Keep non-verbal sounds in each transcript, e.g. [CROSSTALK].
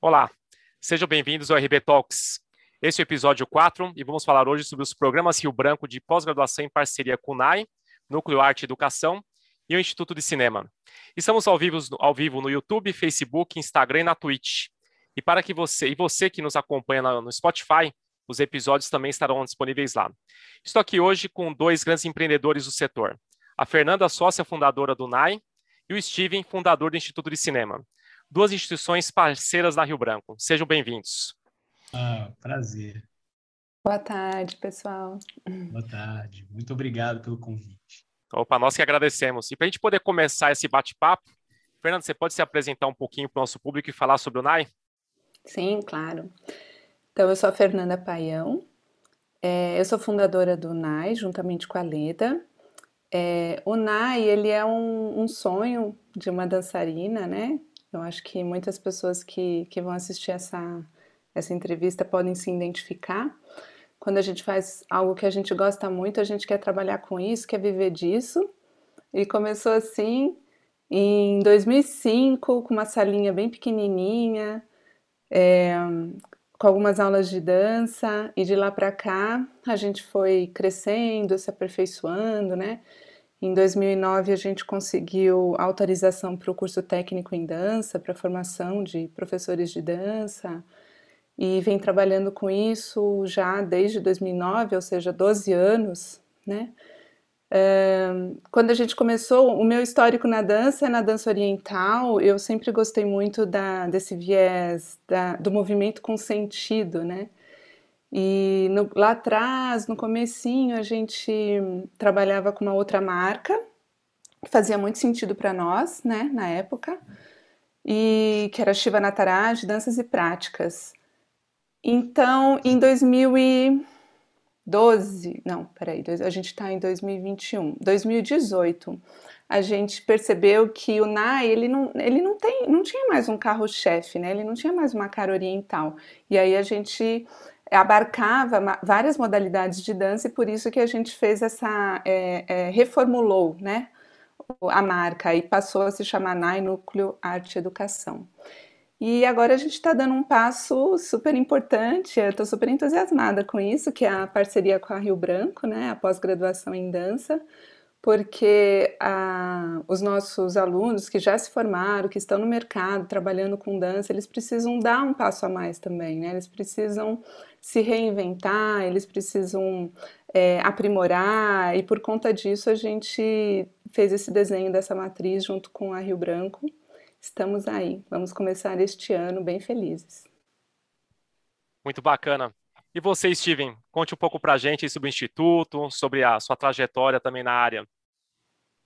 Olá, sejam bem-vindos ao RB Talks. Esse é o episódio 4 e vamos falar hoje sobre os programas Rio Branco de pós-graduação em parceria com o NAI, Núcleo Arte e Educação e o Instituto de Cinema. Estamos ao vivo, ao vivo no YouTube, Facebook, Instagram e na Twitch. E para que você e você que nos acompanha no Spotify, os episódios também estarão disponíveis lá. Estou aqui hoje com dois grandes empreendedores do setor. A Fernanda, sócia fundadora do NAI, e o Steven, fundador do Instituto de Cinema duas instituições parceiras na Rio Branco. Sejam bem-vindos. Ah, prazer. Boa tarde, pessoal. Boa tarde. Muito obrigado pelo convite. Opa, nós que agradecemos. E para a gente poder começar esse bate-papo, Fernando, você pode se apresentar um pouquinho para o nosso público e falar sobre o NAI? Sim, claro. Então, eu sou a Fernanda Paião, é, eu sou fundadora do NAI, juntamente com a Leda. É, o NAI, ele é um, um sonho de uma dançarina, né? Eu acho que muitas pessoas que, que vão assistir essa, essa entrevista podem se identificar. Quando a gente faz algo que a gente gosta muito, a gente quer trabalhar com isso, quer viver disso. E começou assim em 2005, com uma salinha bem pequenininha, é, com algumas aulas de dança, e de lá para cá a gente foi crescendo, se aperfeiçoando, né? Em 2009, a gente conseguiu autorização para o curso técnico em dança, para formação de professores de dança, e vem trabalhando com isso já desde 2009, ou seja, 12 anos, né? quando a gente começou, o meu histórico na dança é na dança oriental, eu sempre gostei muito da, desse viés da, do movimento com sentido, né? E no, lá atrás, no comecinho, a gente trabalhava com uma outra marca, que fazia muito sentido para nós, né, na época, e que era Shiva Nataraj, Danças e Práticas. Então, em 2012, não, peraí, a gente está em 2021, 2018, a gente percebeu que o NAI, ele não, ele não, tem, não tinha mais um carro-chefe, né, ele não tinha mais uma cara oriental, e aí a gente abarcava várias modalidades de dança e por isso que a gente fez essa é, é, reformulou né a marca e passou a se chamar NAI Núcleo Arte Educação e agora a gente está dando um passo super importante eu estou super entusiasmada com isso que é a parceria com a Rio Branco né a pós-graduação em dança porque a, os nossos alunos que já se formaram, que estão no mercado trabalhando com dança, eles precisam dar um passo a mais também, né? Eles precisam se reinventar, eles precisam é, aprimorar, e por conta disso a gente fez esse desenho dessa matriz junto com a Rio Branco. Estamos aí, vamos começar este ano bem felizes. Muito bacana. E você, Steven, conte um pouco para a gente sobre o Instituto, sobre a sua trajetória também na área.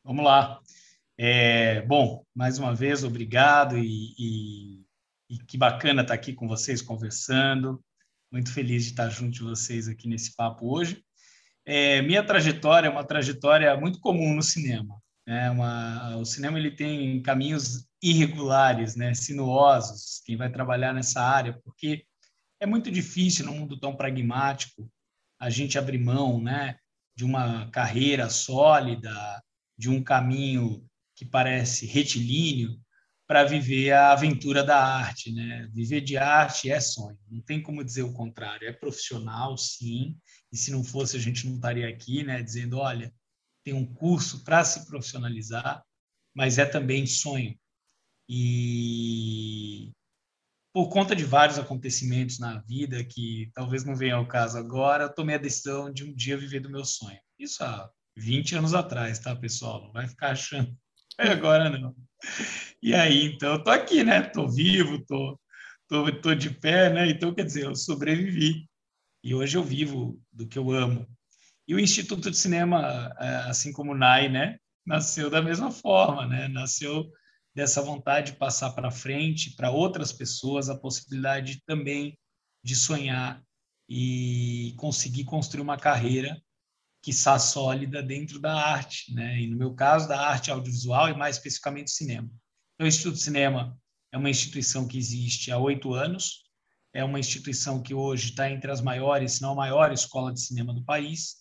Vamos lá. É, bom, mais uma vez, obrigado e, e, e que bacana estar aqui com vocês conversando. Muito feliz de estar junto de vocês aqui nesse papo hoje. É, minha trajetória é uma trajetória muito comum no cinema. Né? Uma, o cinema ele tem caminhos irregulares, né? sinuosos. Quem vai trabalhar nessa área, porque é muito difícil num mundo tão pragmático a gente abrir mão, né, de uma carreira sólida, de um caminho que parece retilíneo para viver a aventura da arte, né? Viver de arte é sonho, não tem como dizer o contrário. É profissional, sim, e se não fosse a gente não estaria aqui, né? Dizendo, olha, tem um curso para se profissionalizar, mas é também sonho. E por conta de vários acontecimentos na vida que talvez não venha ao caso agora, eu tomei a decisão de um dia viver do meu sonho. Isso há 20 anos atrás, tá, pessoal? Não vai ficar achando. É agora não. E aí, então, eu tô aqui, né? Tô vivo, tô, tô, tô de pé, né? Então, quer dizer, eu sobrevivi. E hoje eu vivo do que eu amo. E o Instituto de Cinema, é, assim como o NAI, né? Nasceu da mesma forma, né? Nasceu dessa vontade de passar para frente para outras pessoas a possibilidade também de sonhar e conseguir construir uma carreira está sólida dentro da arte, né? E no meu caso, da arte audiovisual e mais especificamente cinema. Então, o Instituto de Cinema é uma instituição que existe há oito anos, é uma instituição que hoje está entre as maiores, se não a maior escola de cinema do país.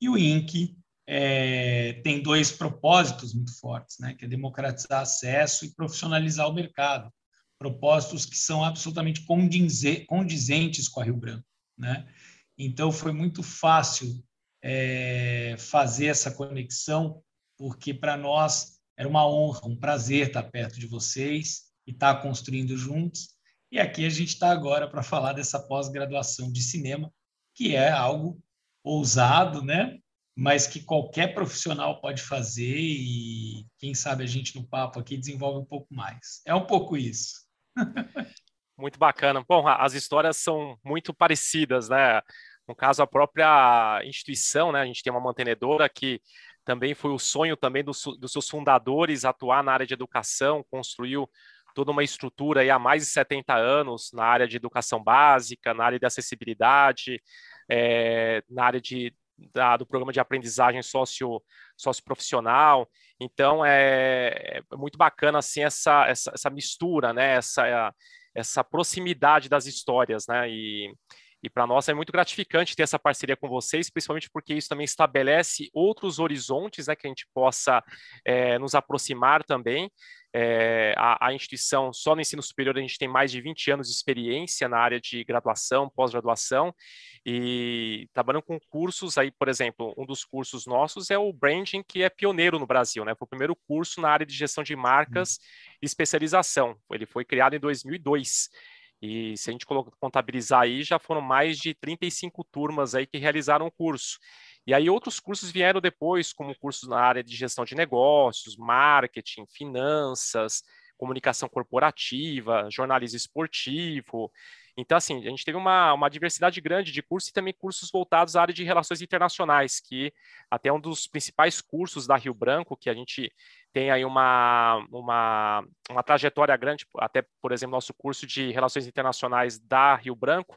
E o INC é, tem dois propósitos muito fortes, né? Que é democratizar acesso e profissionalizar o mercado. propósitos que são absolutamente condizentes com a Rio Branco, né? Então foi muito fácil é, fazer essa conexão, porque para nós era uma honra, um prazer estar perto de vocês e estar construindo juntos. E aqui a gente está agora para falar dessa pós-graduação de cinema, que é algo ousado, né? mas que qualquer profissional pode fazer e quem sabe a gente no papo aqui desenvolve um pouco mais. É um pouco isso. [LAUGHS] muito bacana. Bom, as histórias são muito parecidas, né? No caso, a própria instituição, né? A gente tem uma mantenedora que também foi o sonho também dos, dos seus fundadores atuar na área de educação, construiu toda uma estrutura aí há mais de 70 anos na área de educação básica, na área de acessibilidade, é, na área de da, do programa de aprendizagem socio, socioprofissional. Então, é, é muito bacana assim, essa, essa, essa mistura, né? essa, essa proximidade das histórias. Né? E, e para nós é muito gratificante ter essa parceria com vocês, principalmente porque isso também estabelece outros horizontes né, que a gente possa é, nos aproximar também. É, a, a, instituição, só no ensino superior, a gente tem mais de 20 anos de experiência na área de graduação, pós-graduação, e trabalhando com cursos aí, por exemplo, um dos cursos nossos é o Branding, que é pioneiro no Brasil, né? Foi o primeiro curso na área de gestão de marcas e especialização. Ele foi criado em 2002. E se a gente contabilizar aí, já foram mais de 35 turmas aí que realizaram o curso. E aí outros cursos vieram depois, como cursos na área de gestão de negócios, marketing, finanças, comunicação corporativa, jornalismo esportivo. Então, assim, a gente teve uma, uma diversidade grande de cursos e também cursos voltados à área de relações internacionais, que até um dos principais cursos da Rio Branco, que a gente tem aí uma, uma, uma trajetória grande, até, por exemplo, nosso curso de relações internacionais da Rio Branco,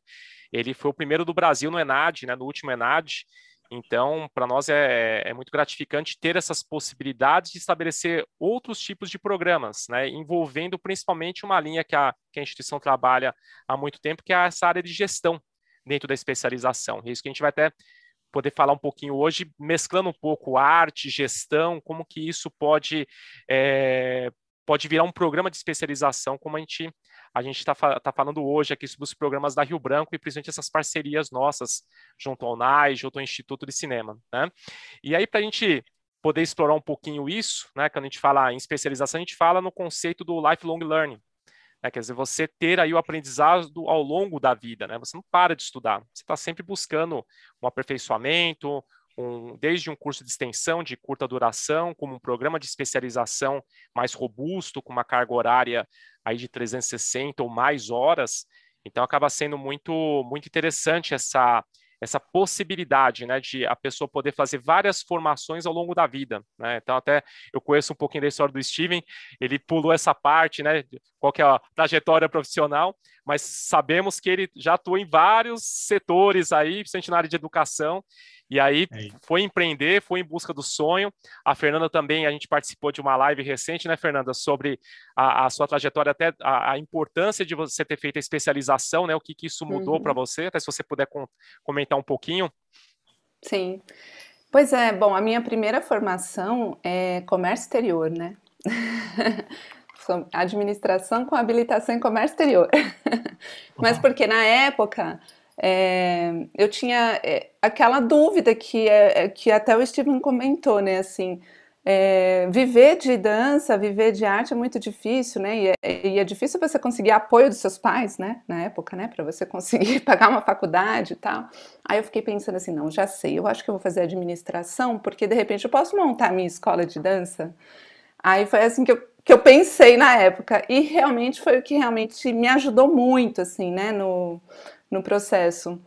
ele foi o primeiro do Brasil no ENAD, né, no último ENAD, então, para nós é, é, muito gratificante ter essas possibilidades de estabelecer outros tipos de programas, né, envolvendo principalmente uma linha que a, que a instituição trabalha há muito tempo, que é essa área de gestão dentro da especialização. É isso que a gente vai até poder falar um pouquinho hoje, mesclando um pouco arte, gestão, como que isso pode, é, pode virar um programa de especialização, como a gente a gente está tá falando hoje aqui sobre os programas da Rio Branco e principalmente essas parcerias nossas junto ao NAI, junto ao Instituto de Cinema. Né? E aí, para a gente poder explorar um pouquinho isso, né, quando a gente fala em especialização, a gente fala no conceito do lifelong learning. Né, quer dizer, você ter aí o aprendizado ao longo da vida, né? Você não para de estudar, você está sempre buscando um aperfeiçoamento, um, desde um curso de extensão de curta duração, como um programa de especialização mais robusto, com uma carga horária aí de 360 ou mais horas. Então acaba sendo muito muito interessante essa essa possibilidade, né, de a pessoa poder fazer várias formações ao longo da vida, né? Então até eu conheço um pouquinho da história do Steven, ele pulou essa parte, né, qual que é a trajetória profissional, mas sabemos que ele já atua em vários setores aí, principalmente na área de educação, e aí é foi empreender, foi em busca do sonho. A Fernanda também, a gente participou de uma live recente, né, Fernanda, sobre a, a sua trajetória, até a, a, importância de você ter feito a especialização, né? O que, que isso mudou uhum. para você, até se você puder com, comentar um pouquinho. Sim. Pois é, bom, a minha primeira formação é comércio exterior, né? [LAUGHS] Administração com habilitação em comércio exterior. [LAUGHS] Mas porque na época é, eu tinha é, aquela dúvida que, é, é, que até o Steven comentou, né? Assim, é, viver de dança, viver de arte é muito difícil, né? E é, e é, difícil você conseguir apoio dos seus pais, né? Na época, né? Para você conseguir [LAUGHS] pagar uma faculdade e tal. Aí eu fiquei pensando assim, não, já sei, eu acho que eu vou fazer administração, porque de repente eu posso montar a minha escola de dança. Aí foi assim que eu, que eu pensei na época e realmente foi o que realmente me ajudou muito, assim, né? No, no processo.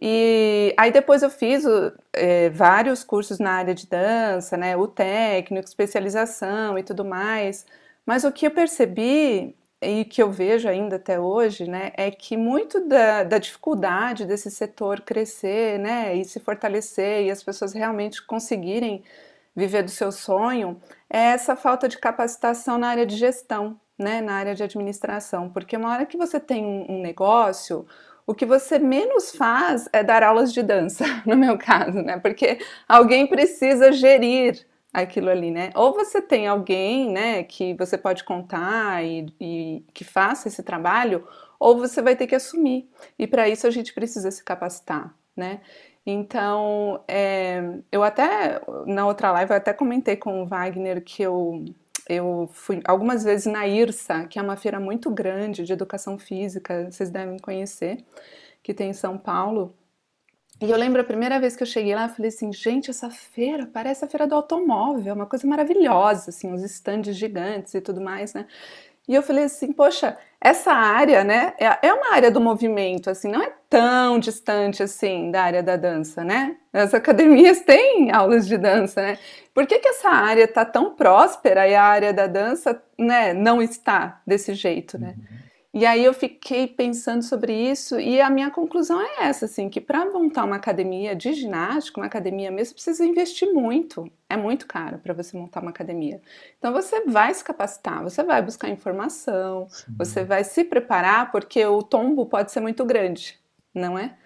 E aí depois eu fiz é, vários cursos na área de dança, né, o técnico, especialização e tudo mais. Mas o que eu percebi e que eu vejo ainda até hoje, né, é que muito da, da dificuldade desse setor crescer, né, e se fortalecer e as pessoas realmente conseguirem viver do seu sonho é essa falta de capacitação na área de gestão, né, na área de administração, porque uma hora que você tem um, um negócio o que você menos faz é dar aulas de dança, [LAUGHS] no meu caso, né? Porque alguém precisa gerir aquilo ali, né? Ou você tem alguém, né, que você pode contar e, e que faça esse trabalho, ou você vai ter que assumir. E para isso a gente precisa se capacitar, né? Então, é, eu até, na outra live, eu até comentei com o Wagner que eu, eu fui algumas vezes na IRSA, que é uma feira muito grande de educação física, vocês devem conhecer, que tem em São Paulo. E eu lembro a primeira vez que eu cheguei lá, eu falei assim, gente, essa feira parece a feira do automóvel, é uma coisa maravilhosa, assim, os estandes gigantes e tudo mais, né? E eu falei assim, poxa, essa área, né, é, é uma área do movimento, assim, não é tão distante assim da área da dança, né? As academias têm aulas de dança, né? Por que, que essa área está tão próspera e a área da dança, né, não está desse jeito, né? Uhum. E aí eu fiquei pensando sobre isso e a minha conclusão é essa, assim, que para montar uma academia de ginástica, uma academia mesmo, precisa investir muito. É muito caro para você montar uma academia. Então você vai se capacitar, você vai buscar informação, Sim. você vai se preparar, porque o tombo pode ser muito grande, não é?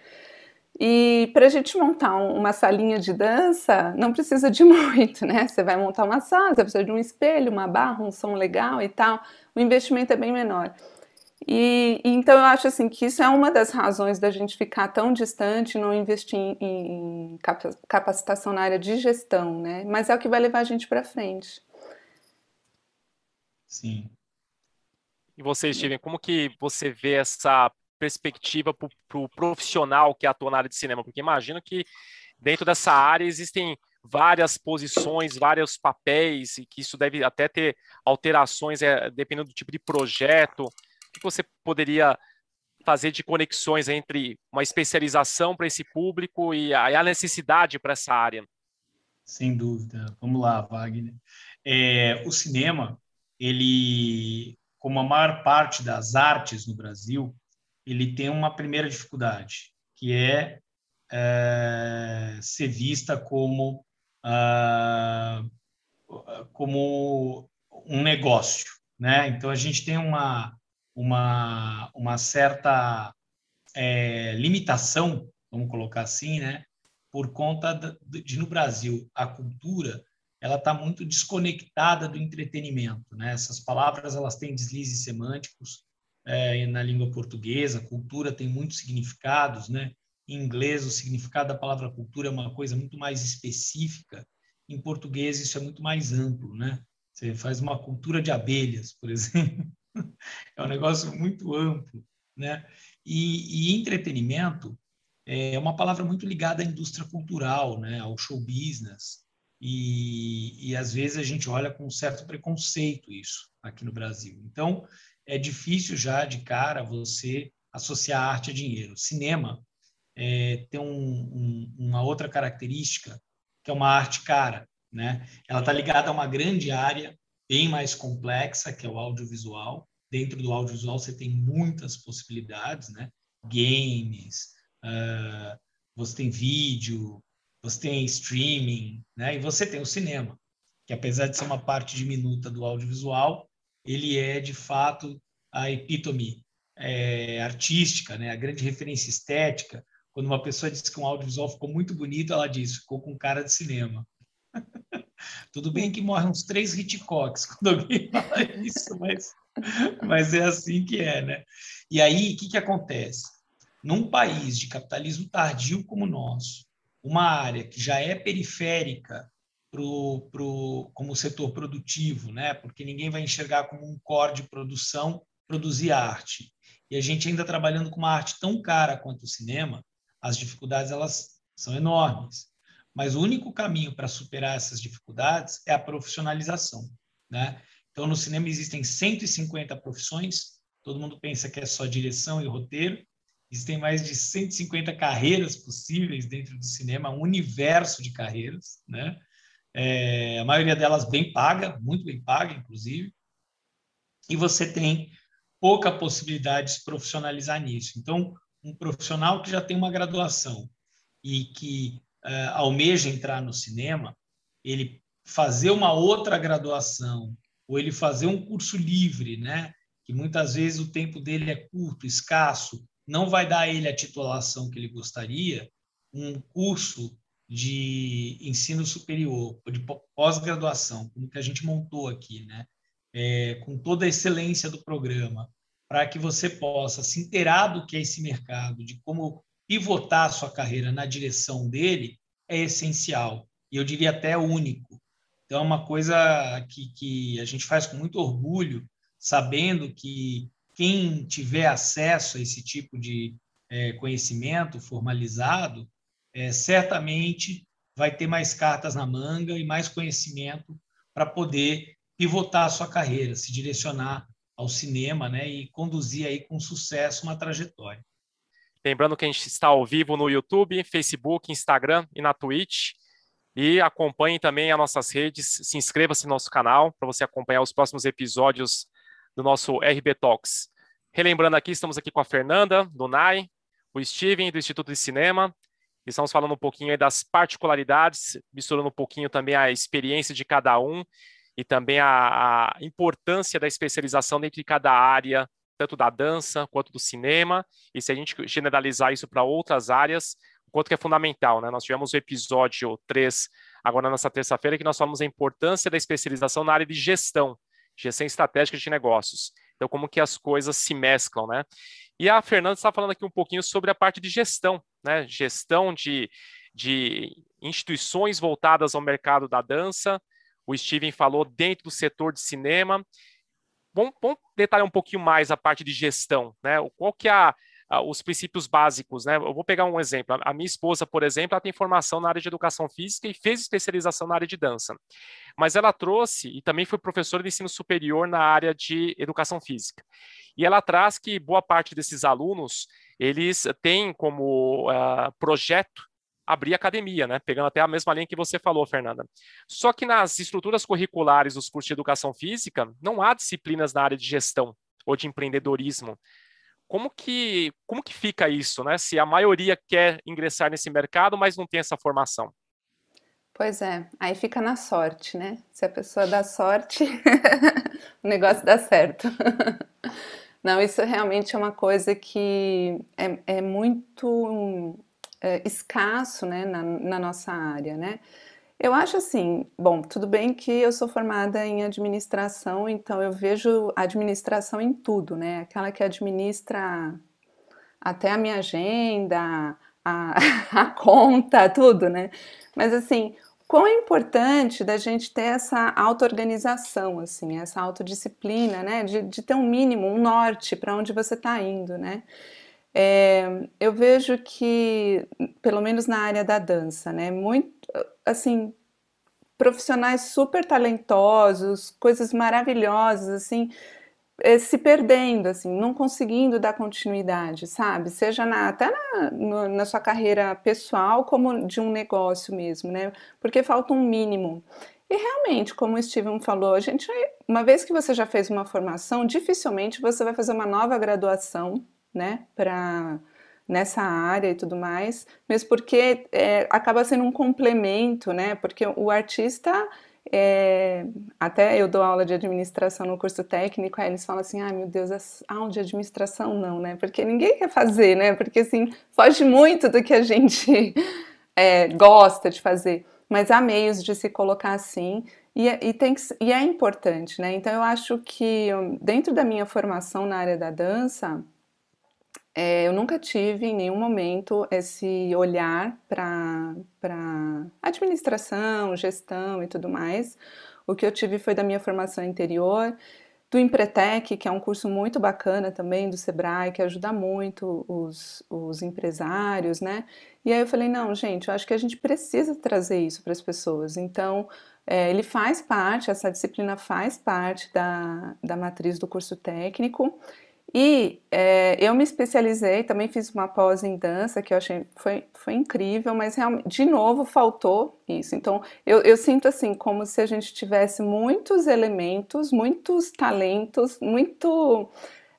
E para a gente montar uma salinha de dança, não precisa de [LAUGHS] muito, né? Você vai montar uma sala, você precisa de um espelho, uma barra, um som legal e tal. O investimento é bem menor. E, então eu acho assim que isso é uma das razões da gente ficar tão distante, não investir em, em capacitação na área de gestão, né? Mas é o que vai levar a gente para frente. Sim. E você, Steven, como que você vê essa perspectiva para o pro profissional que atua na área de cinema? Porque imagino que dentro dessa área existem várias posições, vários papéis, e que isso deve até ter alterações é, dependendo do tipo de projeto que você poderia fazer de conexões entre uma especialização para esse público e a, necessidade para essa área? Sem dúvida. Vamos lá, Wagner. É, o cinema, ele, como a maior parte das artes no Brasil, ele tem uma primeira dificuldade, que é, é ser vista como, como um negócio. Né? Então, a gente tem uma, uma, uma certa é, limitação, vamos colocar assim, né? por conta de, de no Brasil a cultura ela está muito desconectada do entretenimento, né? Essas palavras elas têm deslizes semânticos é, na língua portuguesa. Cultura tem muitos significados, né? Em inglês o significado da palavra cultura é uma coisa muito mais específica. Em português isso é muito mais amplo, né? Você faz uma cultura de abelhas, por [LAUGHS] exemplo. [LAUGHS] é um negócio muito amplo, né? E, e, entretenimento é uma palavra muito ligada à indústria cultural, né? Ao show business. E, e às vezes a gente olha com um certo preconceito isso aqui no Brasil. Então é difícil já de cara você associar arte a dinheiro. Cinema é, tem um, um, uma outra característica que é uma arte cara, né? Ela está ligada a uma grande área bem mais complexa, que é o audiovisual. Dentro do audiovisual você tem muitas possibilidades, né? Games, uh, você tem vídeo, você tem streaming, né? E você tem o cinema, que apesar de ser uma parte diminuta do audiovisual, ele é de fato a epítome é, artística, né? A grande referência estética. Quando uma pessoa diz que um audiovisual ficou muito bonito, ela diz ficou com cara de cinema. Tudo bem que morrem uns três Hitchcocks [LAUGHS] quando alguém fala isso, mas, mas é assim que é, né? E aí, o que, que acontece? Num país de capitalismo tardio como o nosso, uma área que já é periférica pro, pro, como setor produtivo, né? porque ninguém vai enxergar como um core de produção produzir arte. E a gente ainda trabalhando com uma arte tão cara quanto o cinema, as dificuldades elas são enormes. Mas o único caminho para superar essas dificuldades é a profissionalização. Né? Então, no cinema existem 150 profissões, todo mundo pensa que é só direção e roteiro, existem mais de 150 carreiras possíveis dentro do cinema, um universo de carreiras, né? É, a maioria delas bem paga, muito bem paga, inclusive, e você tem pouca possibilidade de se profissionalizar nisso. Então, um profissional que já tem uma graduação e que uh, almeja entrar no cinema, ele fazer uma outra graduação ou ele fazer um curso livre, né? Que muitas vezes o tempo dele é curto, escasso, não vai dar a ele a titulação que ele gostaria. Um curso de ensino superior, de pós-graduação, como que a gente montou aqui, né? É, com toda a excelência do programa, para que você possa se inteirar do que é esse mercado, de como pivotar a sua carreira na direção dele, é essencial. E eu diria até único. Então, é uma coisa que, que a gente faz com muito orgulho, sabendo que quem tiver acesso a esse tipo de é, conhecimento formalizado, é, certamente vai ter mais cartas na manga e mais conhecimento para poder pivotar a sua carreira, se direcionar ao cinema né, e conduzir aí com sucesso uma trajetória. Lembrando que a gente está ao vivo no YouTube, Facebook, Instagram e na Twitch. E acompanhe também as nossas redes, se inscreva-se no nosso canal para você acompanhar os próximos episódios do nosso RB Talks. Relembrando aqui, estamos aqui com a Fernanda, do NAI, o Steven, do Instituto de Cinema, Estamos falando um pouquinho das particularidades, misturando um pouquinho também a experiência de cada um e também a, a importância da especialização dentro de cada área, tanto da dança quanto do cinema. E se a gente generalizar isso para outras áreas, o quanto que é fundamental, né? Nós tivemos o episódio 3, agora nessa terça-feira, que nós falamos a importância da especialização na área de gestão, gestão estratégica de negócios. Então, como que as coisas se mesclam, né? E a Fernanda está falando aqui um pouquinho sobre a parte de gestão, né? Gestão de, de instituições voltadas ao mercado da dança. O Steven falou dentro do setor de cinema. Vamos, vamos detalhar um pouquinho mais a parte de gestão, né? Qual que é a, os princípios básicos, né? Eu vou pegar um exemplo. A minha esposa, por exemplo, ela tem formação na área de educação física e fez especialização na área de dança. Mas ela trouxe e também foi professora de ensino superior na área de educação física. E ela traz que boa parte desses alunos, eles têm como uh, projeto abrir academia, né? Pegando até a mesma linha que você falou, Fernanda. Só que nas estruturas curriculares dos cursos de educação física, não há disciplinas na área de gestão ou de empreendedorismo. Como que, como que fica isso, né? Se a maioria quer ingressar nesse mercado, mas não tem essa formação. Pois é, aí fica na sorte, né? Se a pessoa dá sorte, [LAUGHS] o negócio dá certo. [LAUGHS] Não, isso realmente é uma coisa que é, é muito é, escasso né, na, na nossa área, né? Eu acho assim, bom, tudo bem que eu sou formada em administração, então eu vejo administração em tudo, né? Aquela que administra até a minha agenda, a, [LAUGHS] a conta, tudo, né? Mas assim, quão é importante da gente ter essa auto-organização, assim, essa autodisciplina, né? De, de ter um mínimo, um norte para onde você está indo, né? É, eu vejo que, pelo menos na área da dança, né, muito, assim, profissionais super talentosos, coisas maravilhosas, assim, é, se perdendo, assim, não conseguindo dar continuidade, sabe? Seja na, até na, no, na sua carreira pessoal, como de um negócio mesmo, né? Porque falta um mínimo. E realmente, como o Steven falou, a gente, uma vez que você já fez uma formação, dificilmente você vai fazer uma nova graduação né, para nessa área e tudo mais, mesmo porque é, acaba sendo um complemento, né, porque o artista é, até eu dou aula de administração no curso técnico, aí eles falam assim, ai ah, meu Deus, aula de administração não, né? Porque ninguém quer fazer, né? Porque assim, foge muito do que a gente [LAUGHS] é, gosta de fazer. Mas há meios de se colocar assim, e, é, e, tem que, e é importante, né? Então eu acho que dentro da minha formação na área da dança, é, eu nunca tive em nenhum momento esse olhar para administração, gestão e tudo mais. O que eu tive foi da minha formação interior, do Empretec, que é um curso muito bacana também do Sebrae, que ajuda muito os, os empresários, né? E aí eu falei, não, gente, eu acho que a gente precisa trazer isso para as pessoas. Então, é, ele faz parte, essa disciplina faz parte da, da matriz do curso técnico, e é, eu me especializei, também fiz uma pós em dança, que eu achei foi, foi incrível, mas realmente, de novo, faltou isso. Então, eu, eu sinto assim, como se a gente tivesse muitos elementos, muitos talentos, muito,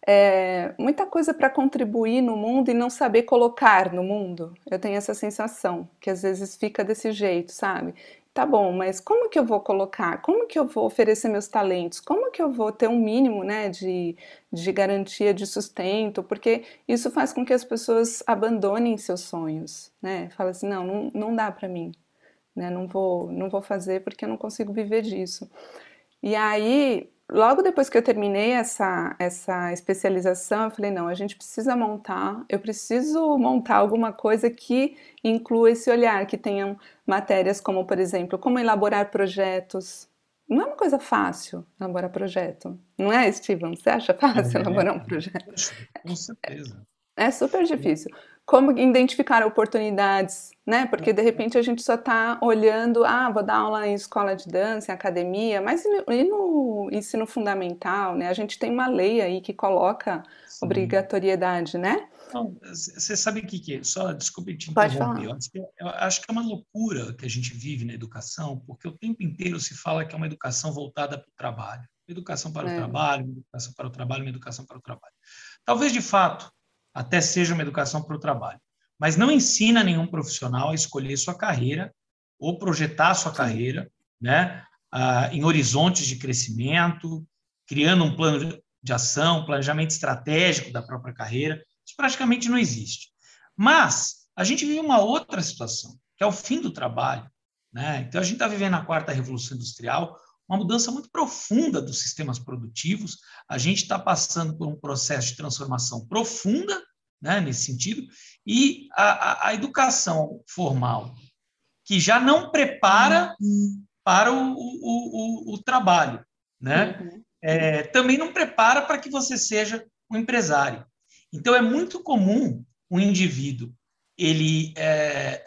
é, muita coisa para contribuir no mundo e não saber colocar no mundo. Eu tenho essa sensação, que às vezes fica desse jeito, sabe? Tá bom, mas como que eu vou colocar? Como que eu vou oferecer meus talentos? Como que eu vou ter um mínimo né, de, de garantia de sustento? Porque isso faz com que as pessoas abandonem seus sonhos, né? Fala assim, não, não, não dá para mim, né? Não vou, não vou fazer porque eu não consigo viver disso. E aí, logo depois que eu terminei essa, essa especialização, eu falei: não, a gente precisa montar, eu preciso montar alguma coisa que inclua esse olhar, que tenham matérias como, por exemplo, como elaborar projetos. Não é uma coisa fácil elaborar projeto, não é, Steven? Você acha fácil é, elaborar um projeto? Com certeza. É super difícil como identificar oportunidades, né? Porque de repente a gente só está olhando, ah, vou dar aula em escola de dança, em academia, mas e no ensino fundamental, né? A gente tem uma lei aí que coloca Sim. obrigatoriedade, né? Você sabe o que, que é? Só desculpe te interromper. Eu acho, que, é, eu acho que é uma loucura que a gente vive na educação, porque o tempo inteiro se fala que é uma educação voltada para o trabalho. Educação para é. o trabalho, educação para o trabalho, educação para o trabalho. Talvez, de fato, até seja uma educação para o trabalho. Mas não ensina nenhum profissional a escolher sua carreira ou projetar sua carreira né, em horizontes de crescimento, criando um plano de ação, planejamento estratégico da própria carreira. Isso praticamente não existe. Mas a gente vive uma outra situação, que é o fim do trabalho. Né? Então, a gente está vivendo a quarta revolução industrial, uma mudança muito profunda dos sistemas produtivos. A gente está passando por um processo de transformação profunda, né, nesse sentido, e a, a, a educação formal, que já não prepara para o, o, o, o, trabalho, né? Uhum. É, também não prepara para que você seja um empresário. Então, é muito comum um indivíduo ele é,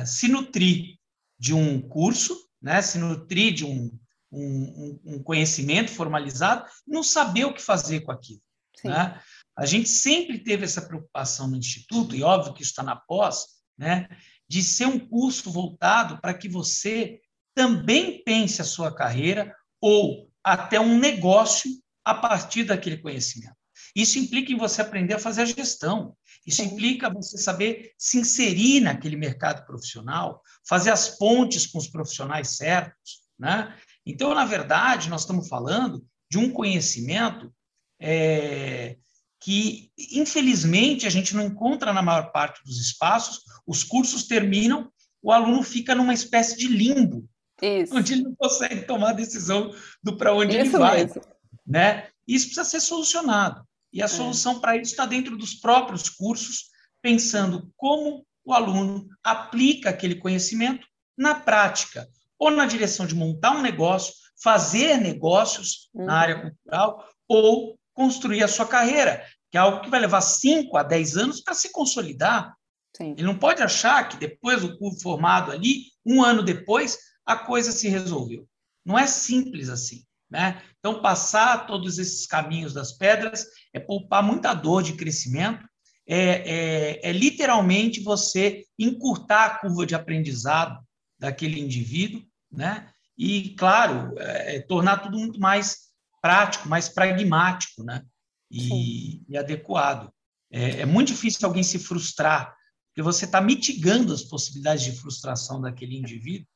é, se nutrir de um curso, né, se nutrir de um, um, um, conhecimento formalizado, não saber o que fazer com aquilo. Né? A gente sempre teve essa preocupação no Instituto, e óbvio que isso está na pós, né, de ser um curso voltado para que você também pense a sua carreira ou até um negócio a partir daquele conhecimento. Isso implica em você aprender a fazer a gestão. Isso implica você saber se inserir naquele mercado profissional, fazer as pontes com os profissionais certos, né? Então, na verdade, nós estamos falando de um conhecimento é, que, infelizmente, a gente não encontra na maior parte dos espaços. Os cursos terminam, o aluno fica numa espécie de limbo, Isso. onde ele não consegue tomar a decisão do para onde isso ele vai. Mesmo. Né? Isso precisa ser solucionado. E a é. solução para isso está dentro dos próprios cursos, pensando como o aluno aplica aquele conhecimento na prática ou na direção de montar um negócio, fazer negócios uhum. na área cultural, ou construir a sua carreira, que é algo que vai levar 5 a 10 anos para se consolidar. Sim. Ele não pode achar que depois do curso formado ali, um ano depois, a coisa se resolveu. Não é simples assim. Né? Então, passar todos esses caminhos das pedras é poupar muita dor de crescimento, é, é, é literalmente você encurtar a curva de aprendizado daquele indivíduo né? E, claro, é, é, tornar tudo muito mais prático, mais pragmático, né? E, e adequado. É, é, muito difícil alguém se frustrar, porque você está mitigando as possibilidades de frustração daquele indivíduo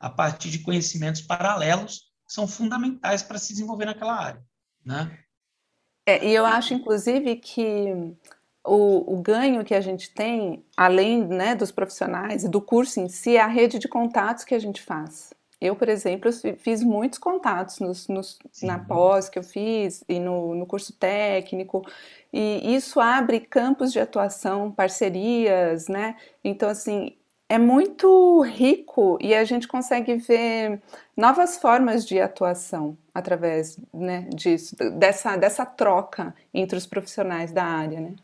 a partir de conhecimentos paralelos que são fundamentais para se desenvolver naquela área, né? É, e eu acho, inclusive, que o, o, ganho que a gente tem, além né, dos profissionais e do curso em si, é a rede de contatos que a gente faz. Eu, por exemplo, fiz muitos contatos nos, nos, na pós que eu fiz e no, no, curso técnico, e isso abre campos de atuação, parcerias, né? Então, assim, é muito rico e a gente consegue ver novas formas de atuação através né, disso, dessa, dessa troca entre os profissionais da área, né?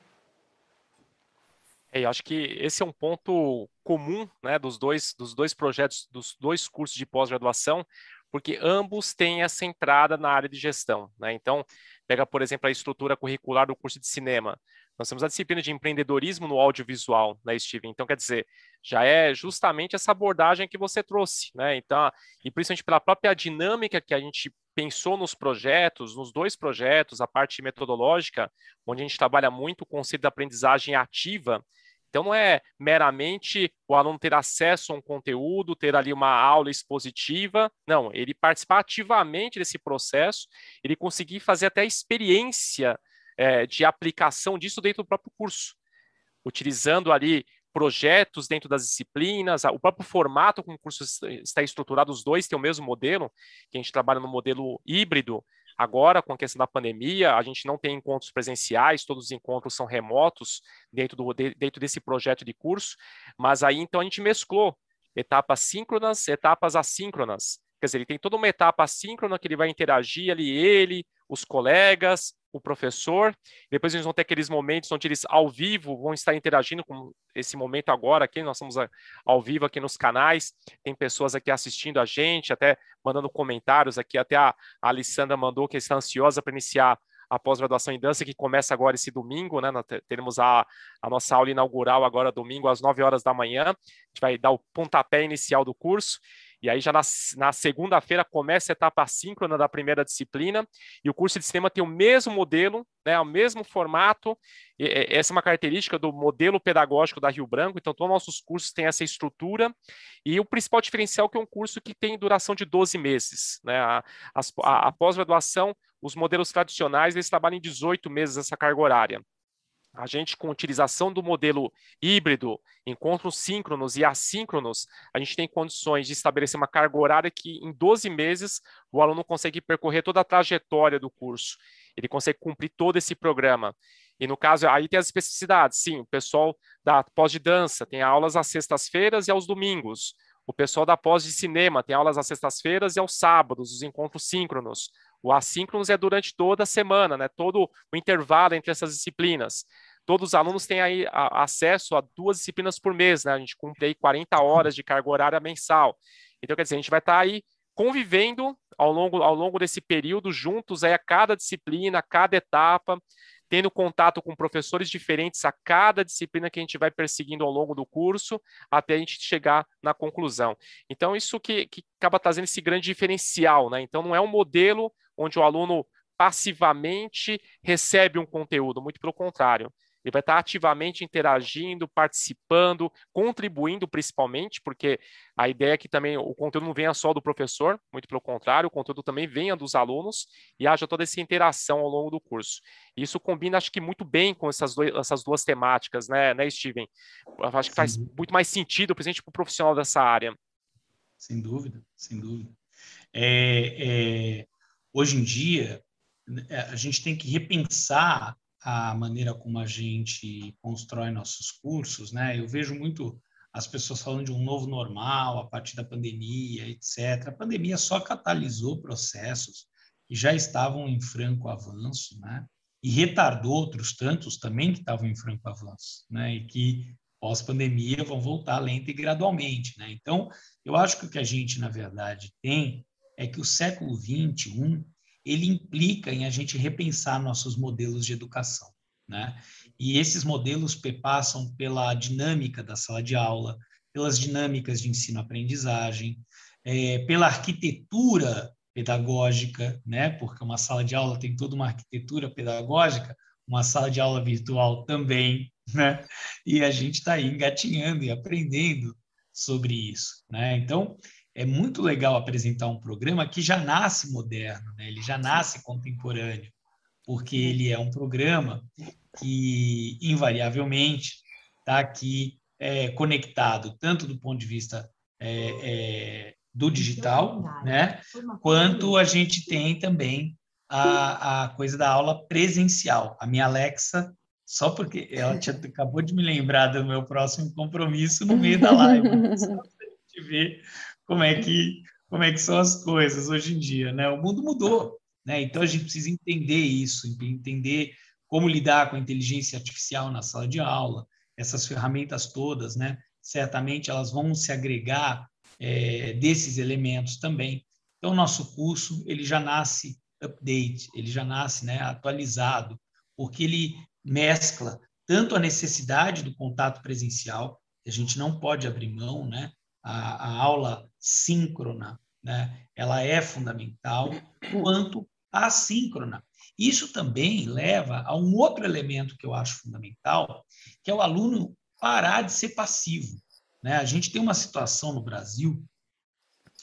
É, eu acho que esse é um ponto comum né, dos, dois, dos dois projetos, dos dois cursos de pós-graduação, porque ambos têm essa entrada na área de gestão. Né? Então, pega, por exemplo, a estrutura curricular do curso de cinema. Nós temos a disciplina de empreendedorismo no audiovisual, né, Steven? Então, quer dizer, já é justamente essa abordagem que você trouxe, né? Então, e principalmente pela própria dinâmica que a gente pensou nos projetos, nos dois projetos, a parte metodológica, onde a gente trabalha muito o conceito da aprendizagem ativa. Então, não é meramente o aluno ter acesso a um conteúdo, ter ali uma aula expositiva, não, ele participar ativamente desse processo, ele conseguir fazer até a experiência é, de aplicação disso dentro do próprio curso, utilizando ali projetos dentro das disciplinas, o próprio formato como o curso está estruturado, os dois têm o mesmo modelo, que a gente trabalha no modelo híbrido, Agora, com a questão da pandemia, a gente não tem encontros presenciais, todos os encontros são remotos dentro, do, dentro desse projeto de curso, mas aí então a gente mesclou etapas síncronas, etapas assíncronas. Quer dizer, ele tem toda uma etapa assíncrona que ele vai interagir ali, ele, os colegas, o professor. Depois eles vão ter aqueles momentos onde eles, ao vivo, vão estar interagindo com esse momento agora aqui. Nós estamos ao vivo aqui nos canais. Tem pessoas aqui assistindo a gente, até mandando comentários aqui. Até a, a Alessandra mandou que está ansiosa para iniciar a pós-graduação em dança, que começa agora esse domingo, né? Nós teremos a, a nossa aula inaugural agora domingo às 9 horas da manhã. A gente vai dar o pontapé inicial do curso. E aí já na, na segunda-feira começa a etapa síncrona da primeira disciplina, e o curso de cinema tem o mesmo modelo, né, o mesmo formato, e, e, essa é uma característica do modelo pedagógico da Rio Branco, então todos os nossos cursos têm essa estrutura, e o principal diferencial é que é um curso que tem duração de 12 meses. Né, a, a, a pós-graduação, os modelos tradicionais, eles trabalham em 18 meses essa carga horária a gente, com utilização do modelo híbrido, encontros síncronos e assíncronos, a gente tem condições de estabelecer uma carga horária que, em 12 meses, o aluno consegue percorrer toda a trajetória do curso. Ele consegue cumprir todo esse programa. E no caso, aí tem as especificidades. Sim, o pessoal da pós de dança tem aulas às sextas-feiras e aos domingos. O pessoal da pós de cinema tem aulas às sextas-feiras e aos sábados, os encontros síncronos. O assíncronos é durante toda a semana, né? todo o intervalo entre essas disciplinas todos os alunos têm aí a, acesso a duas disciplinas por mês, né? A gente cumpre aí 40 horas de carga horária mensal. Então, quer dizer, a gente vai estar tá aí convivendo ao longo, ao longo desse período, juntos aí a cada disciplina, a cada etapa, tendo contato com professores diferentes a cada disciplina que a gente vai perseguindo ao longo do curso, até a gente chegar na conclusão. Então, isso que, que acaba trazendo esse grande diferencial, né? Então, não é um modelo onde o aluno passivamente recebe um conteúdo, muito pelo contrário ele vai estar ativamente interagindo, participando, contribuindo principalmente, porque a ideia é que também o conteúdo não venha só do professor, muito pelo contrário, o conteúdo também venha dos alunos e haja toda essa interação ao longo do curso. Isso combina, acho que, muito bem com essas, dois, essas duas temáticas, né, né Steven? Acho que faz muito mais sentido, principalmente para o profissional dessa área. Sem dúvida, sem dúvida. É, é, hoje em dia, é, a gente tem que repensar a maneira como a gente constrói nossos cursos, né? Eu vejo muito as pessoas falando de um novo normal a partir da pandemia, etc. A pandemia só catalisou processos que já estavam em franco avanço, né? E retardou outros tantos também que estavam em franco avanço, né? E que pós-pandemia vão voltar lenta e gradualmente, né? Então, eu acho que o que a gente, na verdade, tem é que o século 21 ele implica em a gente repensar nossos modelos de educação. Né? E esses modelos passam pela dinâmica da sala de aula, pelas dinâmicas de ensino-aprendizagem, é, pela arquitetura pedagógica, né? porque uma sala de aula tem toda uma arquitetura pedagógica, uma sala de aula virtual também, né? e a gente está aí engatinhando e aprendendo sobre isso. Né? Então, é muito legal apresentar um programa que já nasce moderno, né? ele já nasce contemporâneo, porque ele é um programa que, invariavelmente, está aqui é, conectado, tanto do ponto de vista é, é, do digital, né? quanto a gente tem também a, a coisa da aula presencial. A minha Alexa só porque ela tinha, [LAUGHS] acabou de me lembrar do meu próximo compromisso no meio da live. Só para a gente ver como é que como é que são as coisas hoje em dia, né? O mundo mudou, né? Então a gente precisa entender isso, entender como lidar com a inteligência artificial na sala de aula, essas ferramentas todas, né? Certamente elas vão se agregar é, desses elementos também. Então nosso curso ele já nasce update, ele já nasce, né? Atualizado, porque ele mescla tanto a necessidade do contato presencial, que a gente não pode abrir mão, né? a, a aula síncrona, né? ela é fundamental, quanto assíncrona. Isso também leva a um outro elemento que eu acho fundamental, que é o aluno parar de ser passivo. Né? A gente tem uma situação no Brasil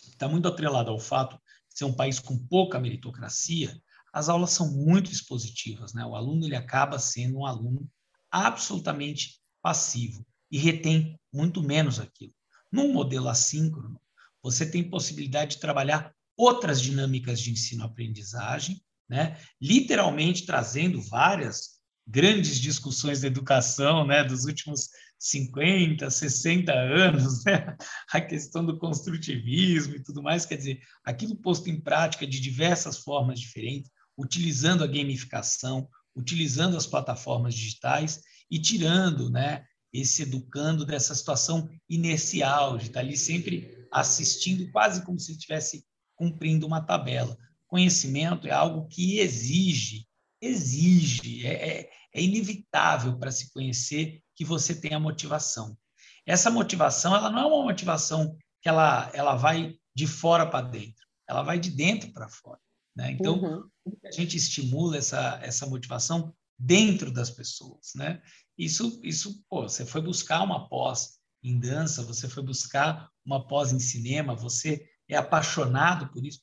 que está muito atrelada ao fato de ser um país com pouca meritocracia, as aulas são muito expositivas. Né? O aluno ele acaba sendo um aluno absolutamente passivo. e retém muito menos aquilo. Num modelo assíncrono, você tem possibilidade de trabalhar outras dinâmicas de ensino-aprendizagem, né? literalmente trazendo várias grandes discussões da educação né? dos últimos 50, 60 anos, né? a questão do construtivismo e tudo mais, quer dizer, aquilo posto em prática de diversas formas diferentes, utilizando a gamificação, utilizando as plataformas digitais e tirando né, esse educando dessa situação inercial, de estar ali sempre assistindo, quase como se estivesse cumprindo uma tabela. Conhecimento é algo que exige, exige, é, é, é inevitável para se conhecer que você tenha motivação. Essa motivação, ela não é uma motivação que ela, ela vai de fora para dentro, ela vai de dentro para fora. Né? Então, uhum. a gente estimula essa, essa motivação dentro das pessoas, né? Isso, isso, pô, você foi buscar uma pós em dança, você foi buscar uma pós em cinema, você é apaixonado por isso.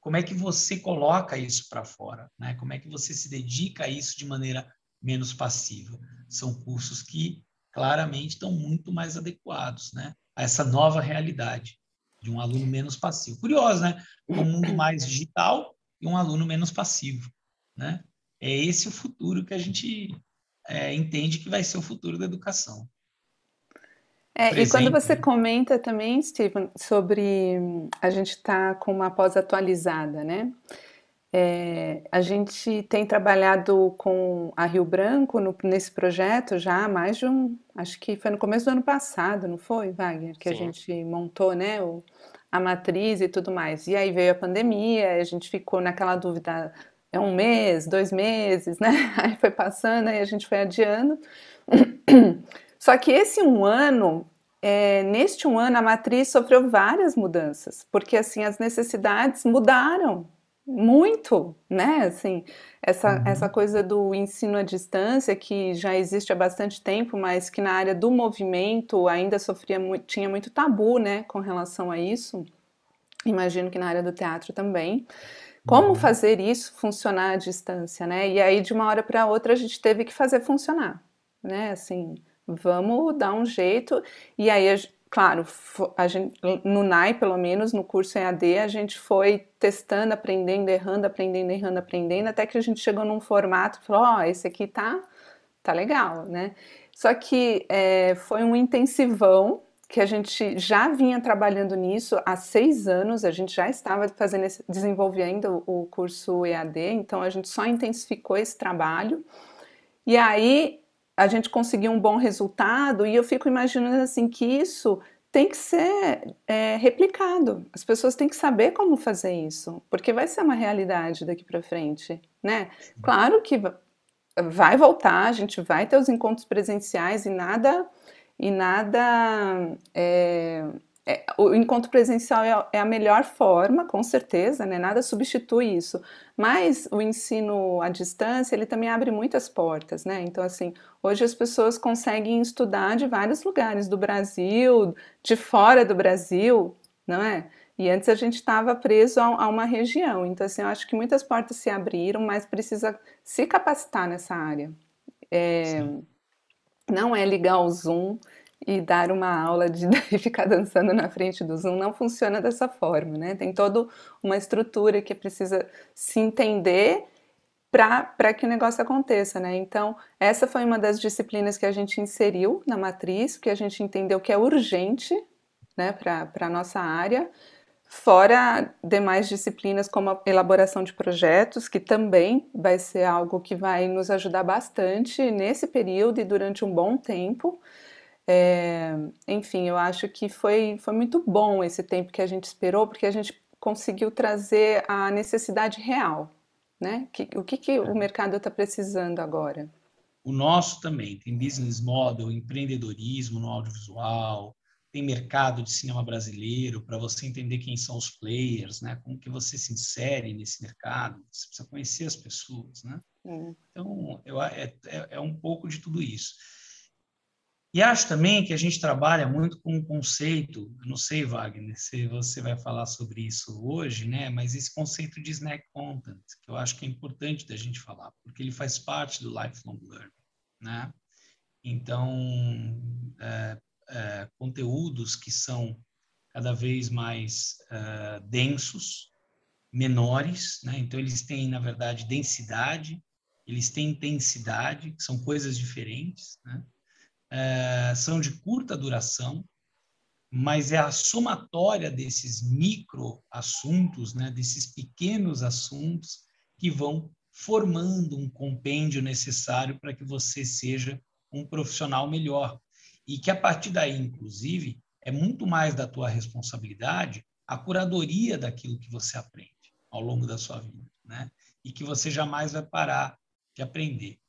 Como é que você coloca isso para fora, né? Como é que você se dedica a isso de maneira menos passiva? São cursos que claramente estão muito mais adequados, né? A essa nova realidade de um aluno menos passivo. Curioso, né? Um mundo mais digital e um aluno menos passivo, né? É esse o futuro que a gente é, entende que vai ser o futuro da educação. É, e quando você comenta também, Steven, sobre a gente estar tá com uma pós atualizada, né? É, a gente tem trabalhado com a Rio Branco no, nesse projeto já há mais de um, acho que foi no começo do ano passado, não foi, Wagner? Que Sim. a gente montou, né, o, a matriz e tudo mais. E aí veio a pandemia, a gente ficou naquela dúvida é um mês, dois meses, né? [LAUGHS] Aí foi passando, aí a gente foi adiando. [CLEARS THROAT] Só que esse um ano, é, neste um ano, a matriz sofreu várias mudanças, porque assim as necessidades mudaram muito, né? Assim, essa, uhum. essa coisa do ensino à distância que já existe há bastante tempo, mas que na área do movimento ainda sofria muito, tinha muito tabu, né, com relação a isso. Imagino que na área do teatro também. Como uhum. fazer isso funcionar à distância, né? E aí, de uma hora para outra, a gente teve que fazer funcionar, né? Assim, vamos dar um jeito. E aí, claro, a gente, no NAI, pelo menos, no curso EAD, a gente foi testando, aprendendo, errando, aprendendo, errando, aprendendo, até que a gente chegou num formato e falou: Ó, oh, esse aqui tá, tá legal, né? Só que é, foi um intensivão que a gente já vinha trabalhando nisso há seis anos, a gente já estava fazendo esse, desenvolvendo o curso EAD, então a gente só intensificou esse trabalho. E aí a gente conseguiu um bom resultado, e eu fico imaginando assim que isso tem que ser é, replicado. As pessoas têm que saber como fazer isso, porque vai ser uma realidade daqui para frente, né? Claro que vai voltar, a gente vai ter os encontros presenciais e nada e nada. É, é, o encontro presencial é, é, a melhor forma, com certeza, né? nada substitui isso. Mas o ensino à distância, ele também abre muitas portas, né? Então, assim, hoje as pessoas conseguem estudar de vários lugares do Brasil, de fora do Brasil, não é? E antes a gente estava preso a, a, uma região. Então, assim, eu acho que muitas portas se abriram, mas precisa se capacitar nessa área. É, não é ligar o Zoom e dar uma aula de [LAUGHS] e ficar dançando na frente do Zoom não funciona dessa forma, né? Tem toda uma estrutura que precisa se entender para que o negócio aconteça, né? Então, essa foi uma das disciplinas que a gente inseriu na matriz, que a gente entendeu que é urgente, né, para a nossa área, fora demais disciplinas como a elaboração de projetos, que também vai ser algo que vai nos ajudar bastante nesse período e durante um bom tempo. É, enfim, eu acho que foi, foi muito bom esse tempo que a gente esperou, porque a gente conseguiu trazer a necessidade real, né? Que, o que, que o é. mercado está precisando agora? O nosso também tem business model, empreendedorismo no audiovisual, tem mercado de cinema brasileiro, para você entender quem são os players, né? Como que você se insere nesse mercado, você precisa conhecer as pessoas, né? É. Então, eu, é, é, é, um pouco de tudo isso. E acho também que a gente trabalha muito com um conceito, não sei, Wagner, se você vai falar sobre isso hoje, né? Mas esse conceito de snack content, que eu acho que é importante da gente falar, porque ele faz parte do lifelong learning, né? Então, é, é, conteúdos que são cada vez mais é, densos, menores, né? então eles têm, na verdade, densidade, eles têm intensidade, que são coisas diferentes, né? É, são de curta duração, mas é a somatória desses micro assuntos, né, desses pequenos assuntos que vão formando um compêndio necessário para que você seja um profissional melhor. E que a partir daí, inclusive, é muito mais da tua responsabilidade a curadoria daquilo que você aprende ao longo da sua vida, né? E que você jamais vai parar de aprender.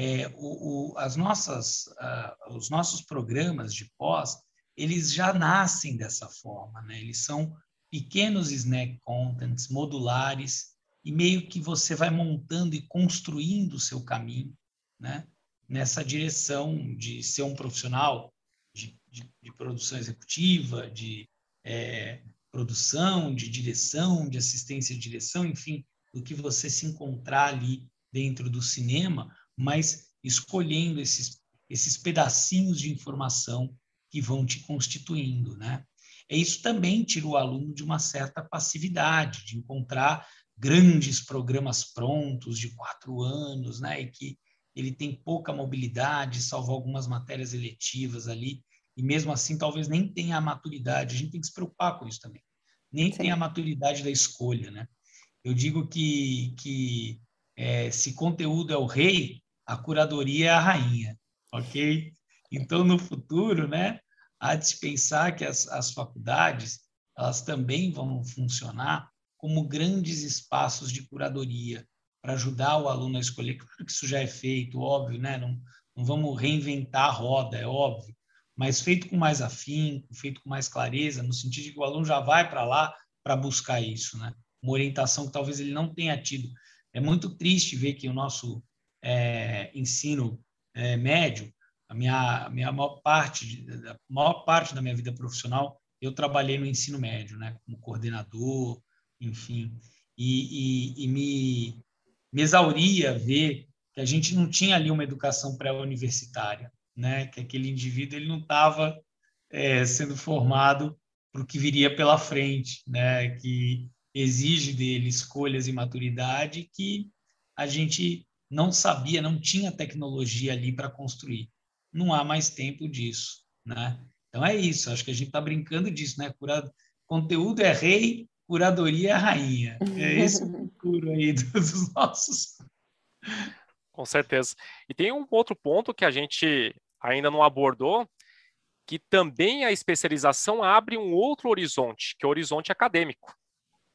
É, o, o, as nossas, uh, os nossos programas de pós, eles já nascem dessa forma, né? Eles são pequenos snack contents modulares e meio que você vai montando e construindo o seu caminho, né? Nessa direção de ser um profissional de, de, de produção executiva, de é, produção, de direção, de assistência de direção, enfim, do que você se encontrar ali dentro do cinema, mas escolhendo esses, esses pedacinhos de informação que vão te constituindo, né? É isso também tira o aluno de uma certa passividade, de encontrar grandes programas prontos de quatro anos, né? E que ele tem pouca mobilidade, salvo algumas matérias eletivas ali, e mesmo assim talvez nem tenha a maturidade. A gente tem que se preocupar com isso também. Nem Sim. tem a maturidade da escolha, né? Eu digo que, que é, se conteúdo é o rei, a curadoria é a rainha, ok? Então, no futuro, né, há de se pensar que as, as faculdades elas também vão funcionar como grandes espaços de curadoria para ajudar o aluno a escolher. Claro que isso já é feito, óbvio, né? Não, não vamos reinventar a roda, é óbvio, mas feito com mais afinco, feito com mais clareza, no sentido de que o aluno já vai para lá para buscar isso, né? Uma orientação que talvez ele não tenha tido. É muito triste ver que o nosso é, ensino é, médio a minha, a minha maior parte, a maior parte da minha vida profissional, eu trabalhei no ensino médio, né, como coordenador, enfim, e, e, e me, me exauria ver que a gente não tinha ali uma educação pré-universitária, né, que aquele indivíduo ele não estava é, sendo formado para o que viria pela frente, né, que exige dele escolhas e maturidade que a gente não sabia, não tinha tecnologia ali para construir não há mais tempo disso, né? Então é isso, acho que a gente está brincando disso, né? Curado, conteúdo é rei, curadoria é rainha. É esse o futuro aí [LAUGHS] dos nossos. Com certeza. E tem um outro ponto que a gente ainda não abordou, que também a especialização abre um outro horizonte, que é o horizonte acadêmico.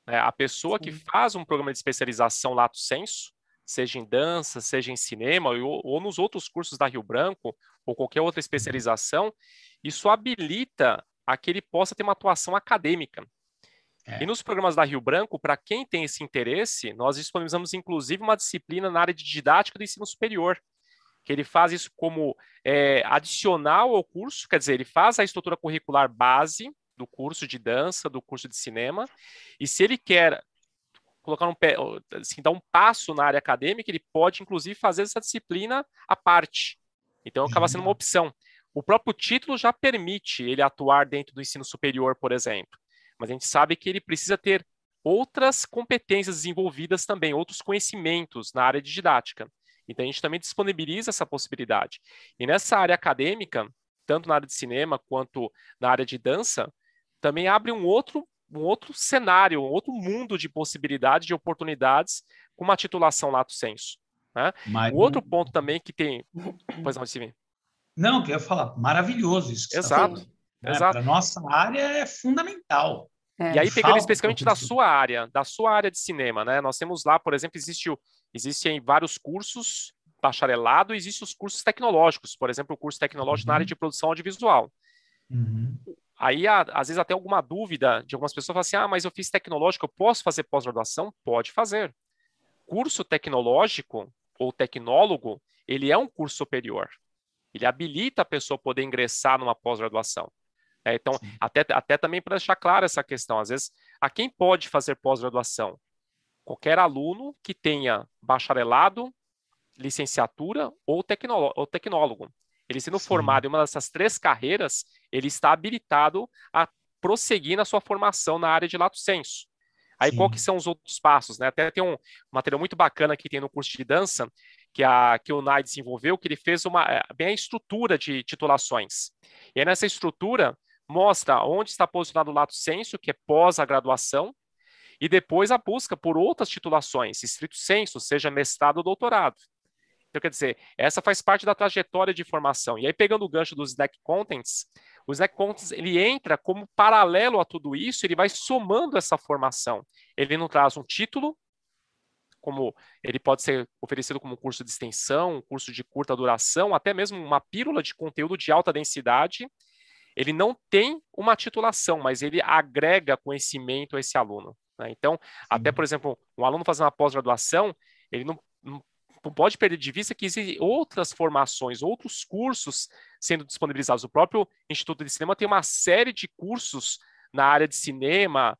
É, a pessoa Sim. que faz um programa de especialização lato senso, seja em dança, seja em cinema, ou, ou, nos outros cursos da Rio Branco, ou qualquer outra uhum. especialização, isso habilita a que ele possa ter uma atuação acadêmica. É. E nos programas da Rio Branco, para quem tem esse interesse, nós disponibilizamos inclusive uma disciplina na área de didática do ensino superior, que ele faz isso como é, adicional ao curso, quer dizer, ele faz a estrutura curricular base do curso de dança, do curso de cinema, e se ele quer colocar um pé, assim, dar um passo na área acadêmica, ele pode, inclusive, fazer essa disciplina à parte. Então, acaba sendo uma uhum. opção. O próprio título já permite ele atuar dentro do ensino superior, por exemplo. Mas a gente sabe que ele precisa ter outras competências desenvolvidas também, outros conhecimentos na área de didática. Então, a gente também disponibiliza essa possibilidade. E nessa área acadêmica, tanto na área de cinema quanto na área de dança, também abre um outro um outro cenário, um outro mundo de possibilidades, de oportunidades com uma titulação lato senso. Né? Mas... O outro ponto também que tem. [COUGHS] Pois não, Steve. Não, que eu ia falar, maravilhoso isso. Que exato. Tá né? exato. Para nossa área é fundamental. É. E aí, pegando especificamente da sua área, da sua área de cinema, né? Nós temos lá, por exemplo, existe, existem vários cursos, bacharelado, existem os cursos tecnológicos, por exemplo, o curso tecnológico uhum. na área uhum. de produção audiovisual. Uhum. Aí, às vezes, até alguma dúvida de algumas pessoas falam assim: ah, mas eu fiz tecnológico, eu posso fazer pós-graduação? Pode fazer. Curso tecnológico ou tecnólogo, ele é um curso superior. Ele habilita a pessoa a poder ingressar numa pós-graduação. É, então, até, até também para deixar clara essa questão, às vezes, a quem pode fazer pós-graduação? Qualquer aluno que tenha bacharelado, licenciatura ou, tecnó ou tecnólogo Ele sendo Sim. formado em uma dessas três carreiras, ele está habilitado a prosseguir na sua formação na área de lato senso. Aí Sim. qual que são os outros passos, né? Até tem um material muito bacana que tem no curso de dança, que, a, que o NAI desenvolveu, que ele fez uma, eh, bem a estrutura de titulações. E aí nessa estrutura mostra onde está posicionado o lato senso, que é pós a graduação, e depois a busca por outras titulações, estrito senso, seja mestrado ou doutorado. Então, quer dizer, essa faz parte da trajetória de formação. E aí, pegando o gancho dos Snack Contents, o Snack Contents, ele entra como paralelo a tudo isso, ele vai somando essa formação. Ele não traz um título, como ele pode ser oferecido como um curso de extensão, um curso de curta duração, até mesmo uma pílula de conteúdo de alta densidade. Ele não tem uma titulação, mas ele agrega conhecimento a esse aluno. Né? Então, Sim. até, por exemplo, um aluno fazendo uma pós-graduação, ele não, não, não, pode perder de vista que existem outras formações, outros cursos sendo disponibilizados. O próprio Instituto de Cinema tem uma série de cursos na área de cinema,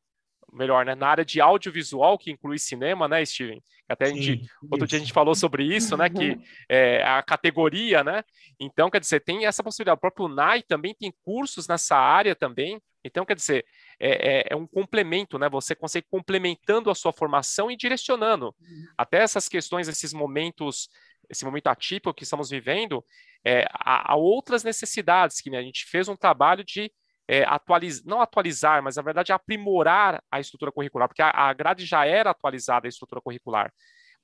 melhor, né, na área de audiovisual, que inclui cinema, né, Steven? Até a gente, outro dia a gente falou sobre isso, né, que [LAUGHS] é a categoria, né? Então, quer dizer, tem essa possibilidade. O próprio NAI também tem cursos nessa área também. Então, quer dizer, é, é, é um complemento, né? Você consegue complementando a sua formação e direcionando. Uhum. Até essas questões, esses momentos, esse momento atípico que estamos vivendo, é, há, há outras necessidades, que né, a gente fez um trabalho de é, atualizar, não atualizar, mas na verdade aprimorar a estrutura curricular, porque a, a grade já era atualizada, a estrutura curricular.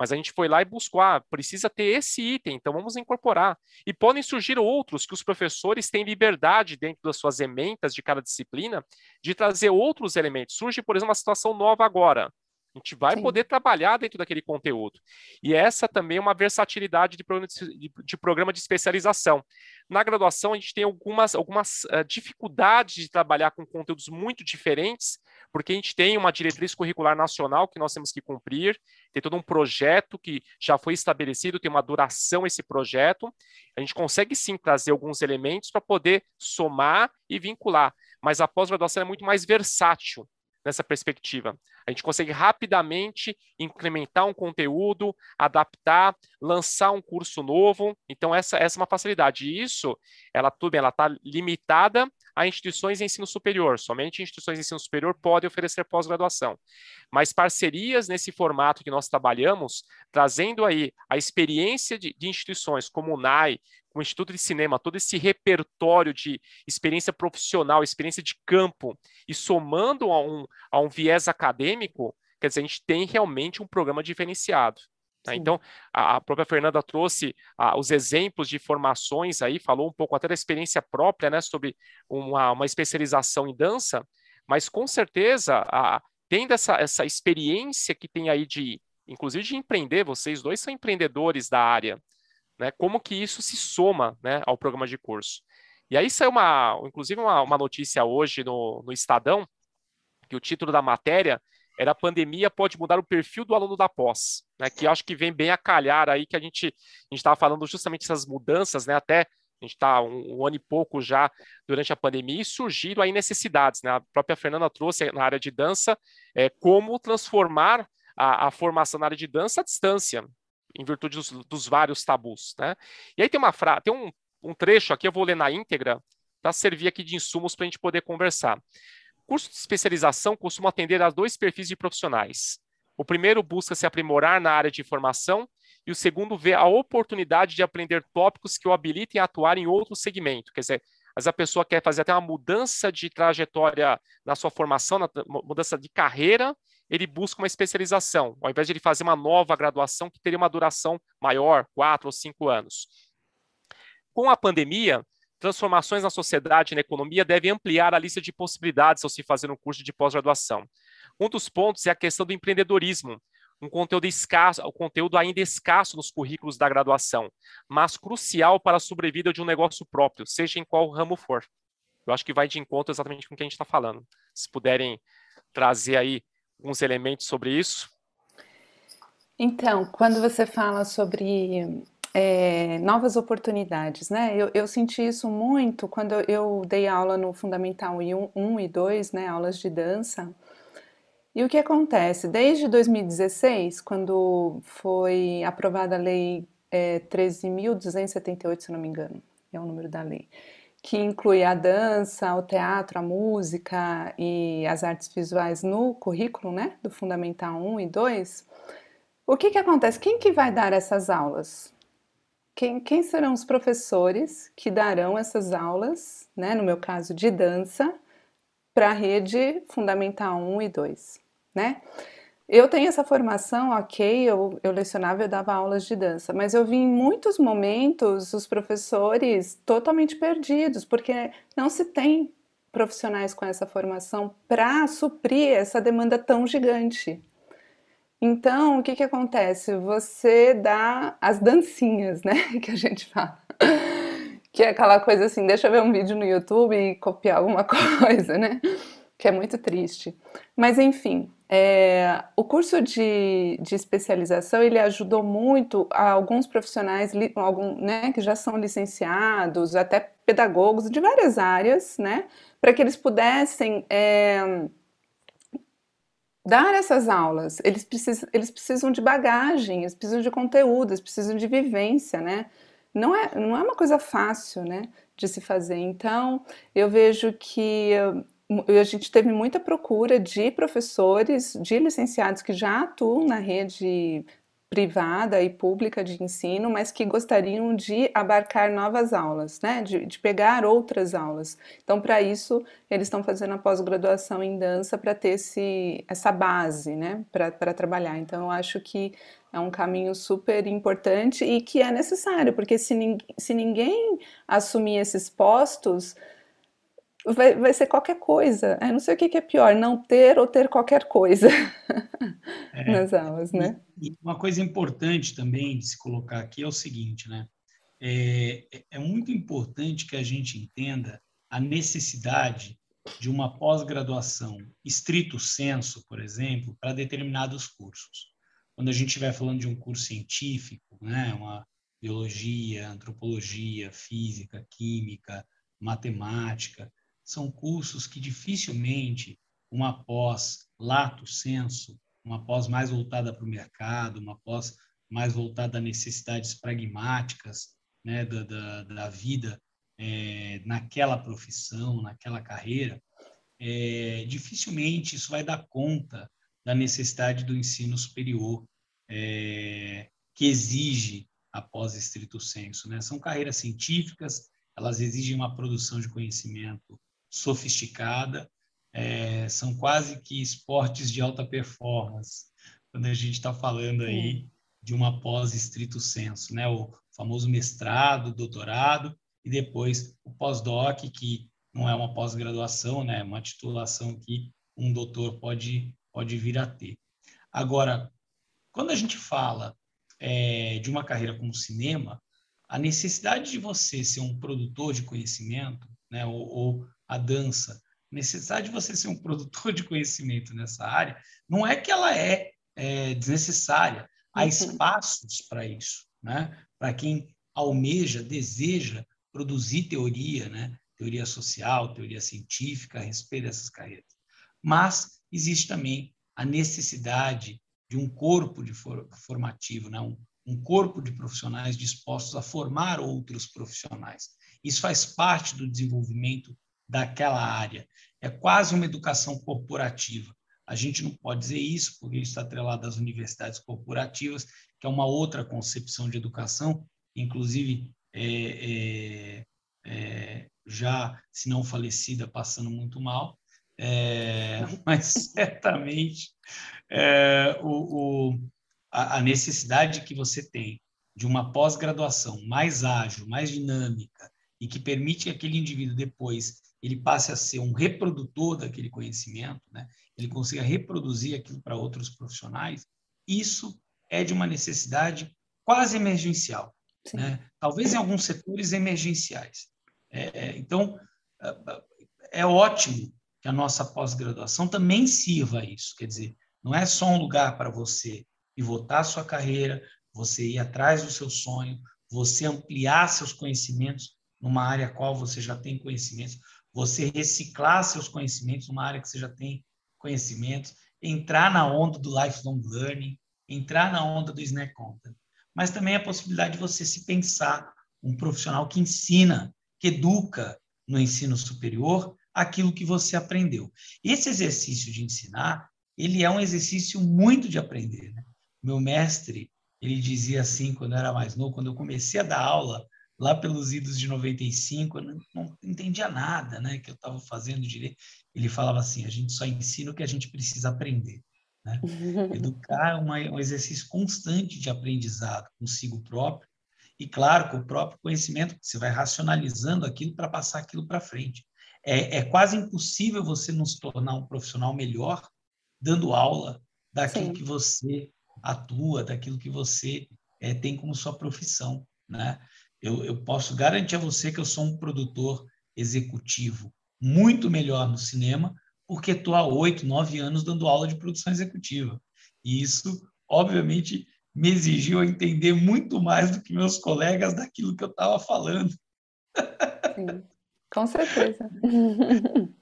Mas a gente foi lá e buscou, ah, precisa ter esse item, então vamos incorporar. E podem surgir outros que os professores têm liberdade dentro das suas ementas de cada disciplina de trazer outros elementos. Surge, por exemplo, uma situação nova agora. A gente vai Sim. poder trabalhar dentro daquele conteúdo. E essa também é uma versatilidade de programa de, de, programa de especialização. Na graduação, a gente tem algumas, algumas uh, dificuldades de trabalhar com conteúdos muito diferentes, porque a gente tem uma diretriz curricular nacional que nós temos que cumprir, tem todo um projeto que já foi estabelecido, tem uma duração esse projeto. A gente consegue sim trazer alguns elementos para poder somar e vincular, mas a pós-graduação é muito mais versátil nessa perspectiva. A gente consegue rapidamente incrementar um conteúdo, adaptar, lançar um curso novo. Então, essa, essa é uma facilidade. E isso, ela tudo ela está limitada a instituições de ensino superior. Somente instituições de ensino superior podem oferecer pós-graduação. Mas parcerias nesse formato que nós trabalhamos, trazendo aí a experiência de, de instituições como o NAI, o Instituto de Cinema, todo esse repertório de experiência profissional, experiência de campo, e somando a um, a um viés acadêmico, quer dizer, a gente tem realmente um programa diferenciado. Tá? Então, a, a, própria Fernanda trouxe a, os exemplos de formações aí, falou um pouco até da experiência própria, né, sobre uma, uma especialização em dança, mas com certeza, a, tendo essa, essa experiência que tem aí de, inclusive de empreender, vocês dois são empreendedores da área, né? Como que isso se soma né, ao programa de curso. E aí saiu uma, inclusive uma, uma notícia hoje no, no Estadão, que o título da matéria era a pandemia pode mudar o perfil do aluno da pós, né? Que acho que vem bem a calhar aí que a gente estava falando justamente essas mudanças, né? Até a gente está um, um, ano e pouco já durante a pandemia e surgiram aí necessidades, né? A própria Fernanda trouxe na área de dança é, como transformar a, a formação na área de dança à distância, em virtude dos, dos vários tabus. Né? E aí tem uma frase, tem um, um trecho aqui, eu vou ler na íntegra, para servir aqui de insumos para a gente poder conversar. Curso de especialização costuma atender a dois perfis de profissionais. O primeiro busca se aprimorar na área de informação e o segundo vê a oportunidade de aprender tópicos que o habilitem a atuar em outro segmento. Quer dizer, mas a pessoa quer fazer até uma mudança de trajetória na sua formação, na mudança de carreira, ele busca uma especialização, ao invés de ele fazer uma nova graduação que teria uma duração maior, quatro ou cinco anos. Com a pandemia, transformações na sociedade e na economia devem ampliar a lista de possibilidades ao se fazer um curso de pós-graduação. Um dos pontos é a questão do empreendedorismo, um conteúdo escasso, um conteúdo ainda escasso nos currículos da graduação, mas crucial para a sobrevida de um negócio próprio, seja em qual ramo for. Eu acho que vai de encontro exatamente com o que a gente está falando. Se puderem trazer aí alguns elementos sobre isso? Então, quando você fala sobre é, novas oportunidades, né? Eu, eu, senti isso muito quando eu dei aula no Fundamental 1, 1 e 2, né? Aulas de dança. E o que acontece? Desde 2016, quando foi aprovada a Lei é, 13.278, se não me engano, é o número da lei, que inclui a dança, o teatro, a música e as artes visuais no currículo, né, do Fundamental 1 e 2, o que que acontece? Quem que vai dar essas aulas? Quem, quem serão os professores que darão essas aulas, né, no meu caso de dança, para a rede Fundamental 1 e 2, né? Eu tenho essa formação, ok, eu, eu lecionava, eu dava aulas de dança, mas eu vi em muitos momentos os professores totalmente perdidos, porque não se tem profissionais com essa formação para suprir essa demanda tão gigante. Então, o que, que acontece? Você dá as dancinhas, né, [LAUGHS] que a gente fala. Que é aquela coisa assim, deixa eu ver um vídeo no YouTube e copiar alguma [LAUGHS] coisa, né? Que é muito triste. Mas enfim, é, o curso de, de, especialização ele ajudou muito a alguns profissionais algum, né, que já são licenciados, até pedagogos de várias áreas, né, para que eles pudessem é, dar essas aulas. Eles precisam, eles precisam de bagagem, eles precisam de conteúdo, eles precisam de vivência, né? Não é, não é uma coisa fácil, né, de se fazer. Então, eu vejo que a gente teve muita procura de professores, de licenciados que já atuam na rede privada e pública de ensino, mas que gostariam de abarcar novas aulas, né? de, de pegar outras aulas. Então, para isso, eles estão fazendo a pós-graduação em dança para ter esse, essa base né? para trabalhar. Então, eu acho que é um caminho super importante e que é necessário, porque se, se ninguém assumir esses postos, vai, vai ser qualquer coisa. Eu não sei o que, que é pior, não ter ou ter qualquer coisa [LAUGHS] é, nas aulas, né? E, uma coisa importante também de se colocar aqui é o seguinte, né? É, é, é muito importante que a gente entenda a necessidade de uma pós-graduação estrito senso, por exemplo, para determinados cursos. Quando a gente estiver falando de um curso científico, né, uma biologia, antropologia, física, química, matemática, são cursos que dificilmente uma pós lato senso, uma pós mais voltada para o mercado, uma pós mais voltada a necessidades pragmáticas né, da, da, da vida é, naquela profissão, naquela carreira, é, dificilmente isso vai dar conta da necessidade do ensino superior é, que exige a pós estrito senso. Né? São carreiras científicas, elas exigem uma produção de conhecimento sofisticada, é, são quase que esportes de alta performance, quando a gente está falando aí de uma pós estrito senso, né? O famoso mestrado, doutorado e depois o pós-doc, que não é uma pós-graduação, né? É uma titulação que um doutor pode pode vir a ter. Agora, quando a gente fala é, de uma carreira como cinema, a necessidade de você ser um produtor de conhecimento, né, ou, ou a dança, necessidade de você ser um produtor de conhecimento nessa área, não é que ela é, é desnecessária. Há uhum. espaços para isso, né? Para quem almeja, deseja produzir teoria, né? Teoria social, teoria científica a respeito dessas carreiras. Mas existe também a necessidade de um corpo de for formativo, né? um, um corpo de profissionais dispostos a formar outros profissionais. Isso faz parte do desenvolvimento daquela área. É quase uma educação corporativa. A gente não pode dizer isso, porque isso está atrelado às universidades corporativas, que é uma outra concepção de educação, inclusive é, é, é, já, se não falecida, passando muito mal, é, [LAUGHS] mas certamente é, o, o, a, a necessidade que você tem de uma pós-graduação mais ágil, mais dinâmica, e que permite que aquele indivíduo depois ele passe a ser um reprodutor daquele conhecimento, né? ele consiga reproduzir aquilo para outros profissionais, isso é de uma necessidade quase emergencial. Né? Talvez em alguns setores emergenciais. É, é então, é, é ótimo que a nossa pós-graduação também sirva a isso. Quer dizer, não é só um lugar para você pivotar sua carreira, você ir atrás do seu sonho, você ampliar seus conhecimentos numa área a qual você já tem conhecimentos, você reciclar seus conhecimentos numa área que você já tem conhecimentos, entrar na onda do lifelong learning, entrar na onda do snack content, mas também a possibilidade de você se pensar um profissional que ensina, que educa no ensino superior aquilo que você aprendeu. Esse exercício de ensinar, ele é um exercício muito de aprender. Né? Meu mestre, ele dizia assim, quando eu era mais novo, quando eu comecei a dar aula, lá pelos idos de 95, eu não, não entendia nada né, que eu estava fazendo direito. Ele falava assim, a gente só ensina o que a gente precisa aprender. Né? [LAUGHS] Educar é uma, um exercício constante de aprendizado consigo próprio, e claro, com o próprio conhecimento, você vai racionalizando aquilo para passar aquilo para frente. É, é, quase impossível você não se tornar um profissional melhor dando aula daquilo Sim. que você atua, daquilo que você é, tem como sua profissão. Né? Eu, eu posso garantir a você que eu sou um produtor executivo muito melhor no cinema, porque estou há oito, nove anos dando aula de produção executiva. E isso, obviamente, me exigiu entender muito mais do que meus colegas daquilo que eu estava falando. Sim, com certeza. [LAUGHS]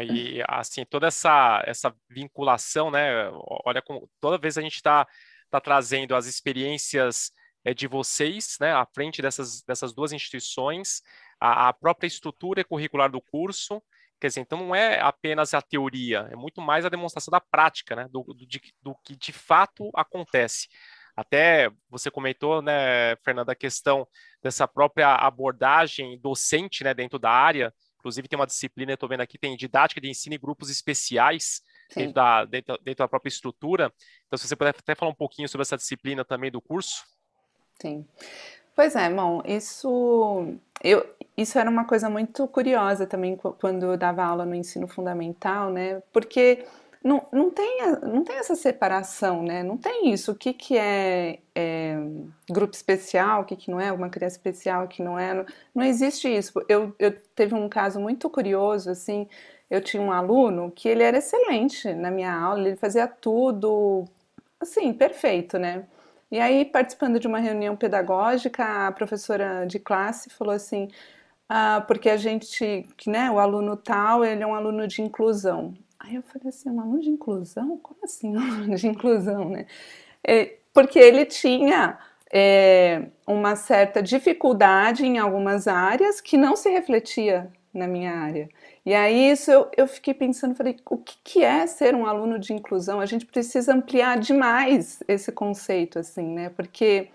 E assim, toda essa, essa vinculação, né? Olha, como toda vez a gente está tá trazendo as experiências é, de vocês, né, à frente dessas, dessas duas instituições, a, a própria estrutura curricular do curso, Quer dizer, então não é apenas a teoria, é muito mais a demonstração da prática, né? Do, do, de, do que de fato acontece. Até você comentou, né, Fernanda, a questão dessa própria abordagem docente, né, dentro da área. Inclusive tem uma disciplina, estou vendo aqui, tem didática de ensino em grupos especiais dentro da, dentro, dentro da própria estrutura. Então, se você puder até falar um pouquinho sobre essa disciplina também do curso. Sim. Pois é, bom, isso eu, isso era uma coisa muito curiosa também quando eu dava aula no ensino fundamental, né? Porque não, não, tem, não tem essa separação, né? Não tem isso. O que, que é, é grupo especial, o que, que não é, uma criança especial, o que não é. Não, não existe isso. Eu, eu teve um caso muito curioso, assim. Eu tinha um aluno que ele era excelente na minha aula, ele fazia tudo, assim, perfeito, né? E aí, participando de uma reunião pedagógica, a professora de classe falou assim: ah, porque a gente, né, o aluno tal, ele é um aluno de inclusão. Aí eu falei assim: um aluno de inclusão? Como assim, um [LAUGHS] aluno de inclusão, né? É, porque ele tinha é, uma certa dificuldade em algumas áreas que não se refletia na minha área. E aí isso eu, eu fiquei pensando, falei, o que, que é ser um aluno de inclusão? A gente precisa ampliar demais esse conceito, assim, né? Porque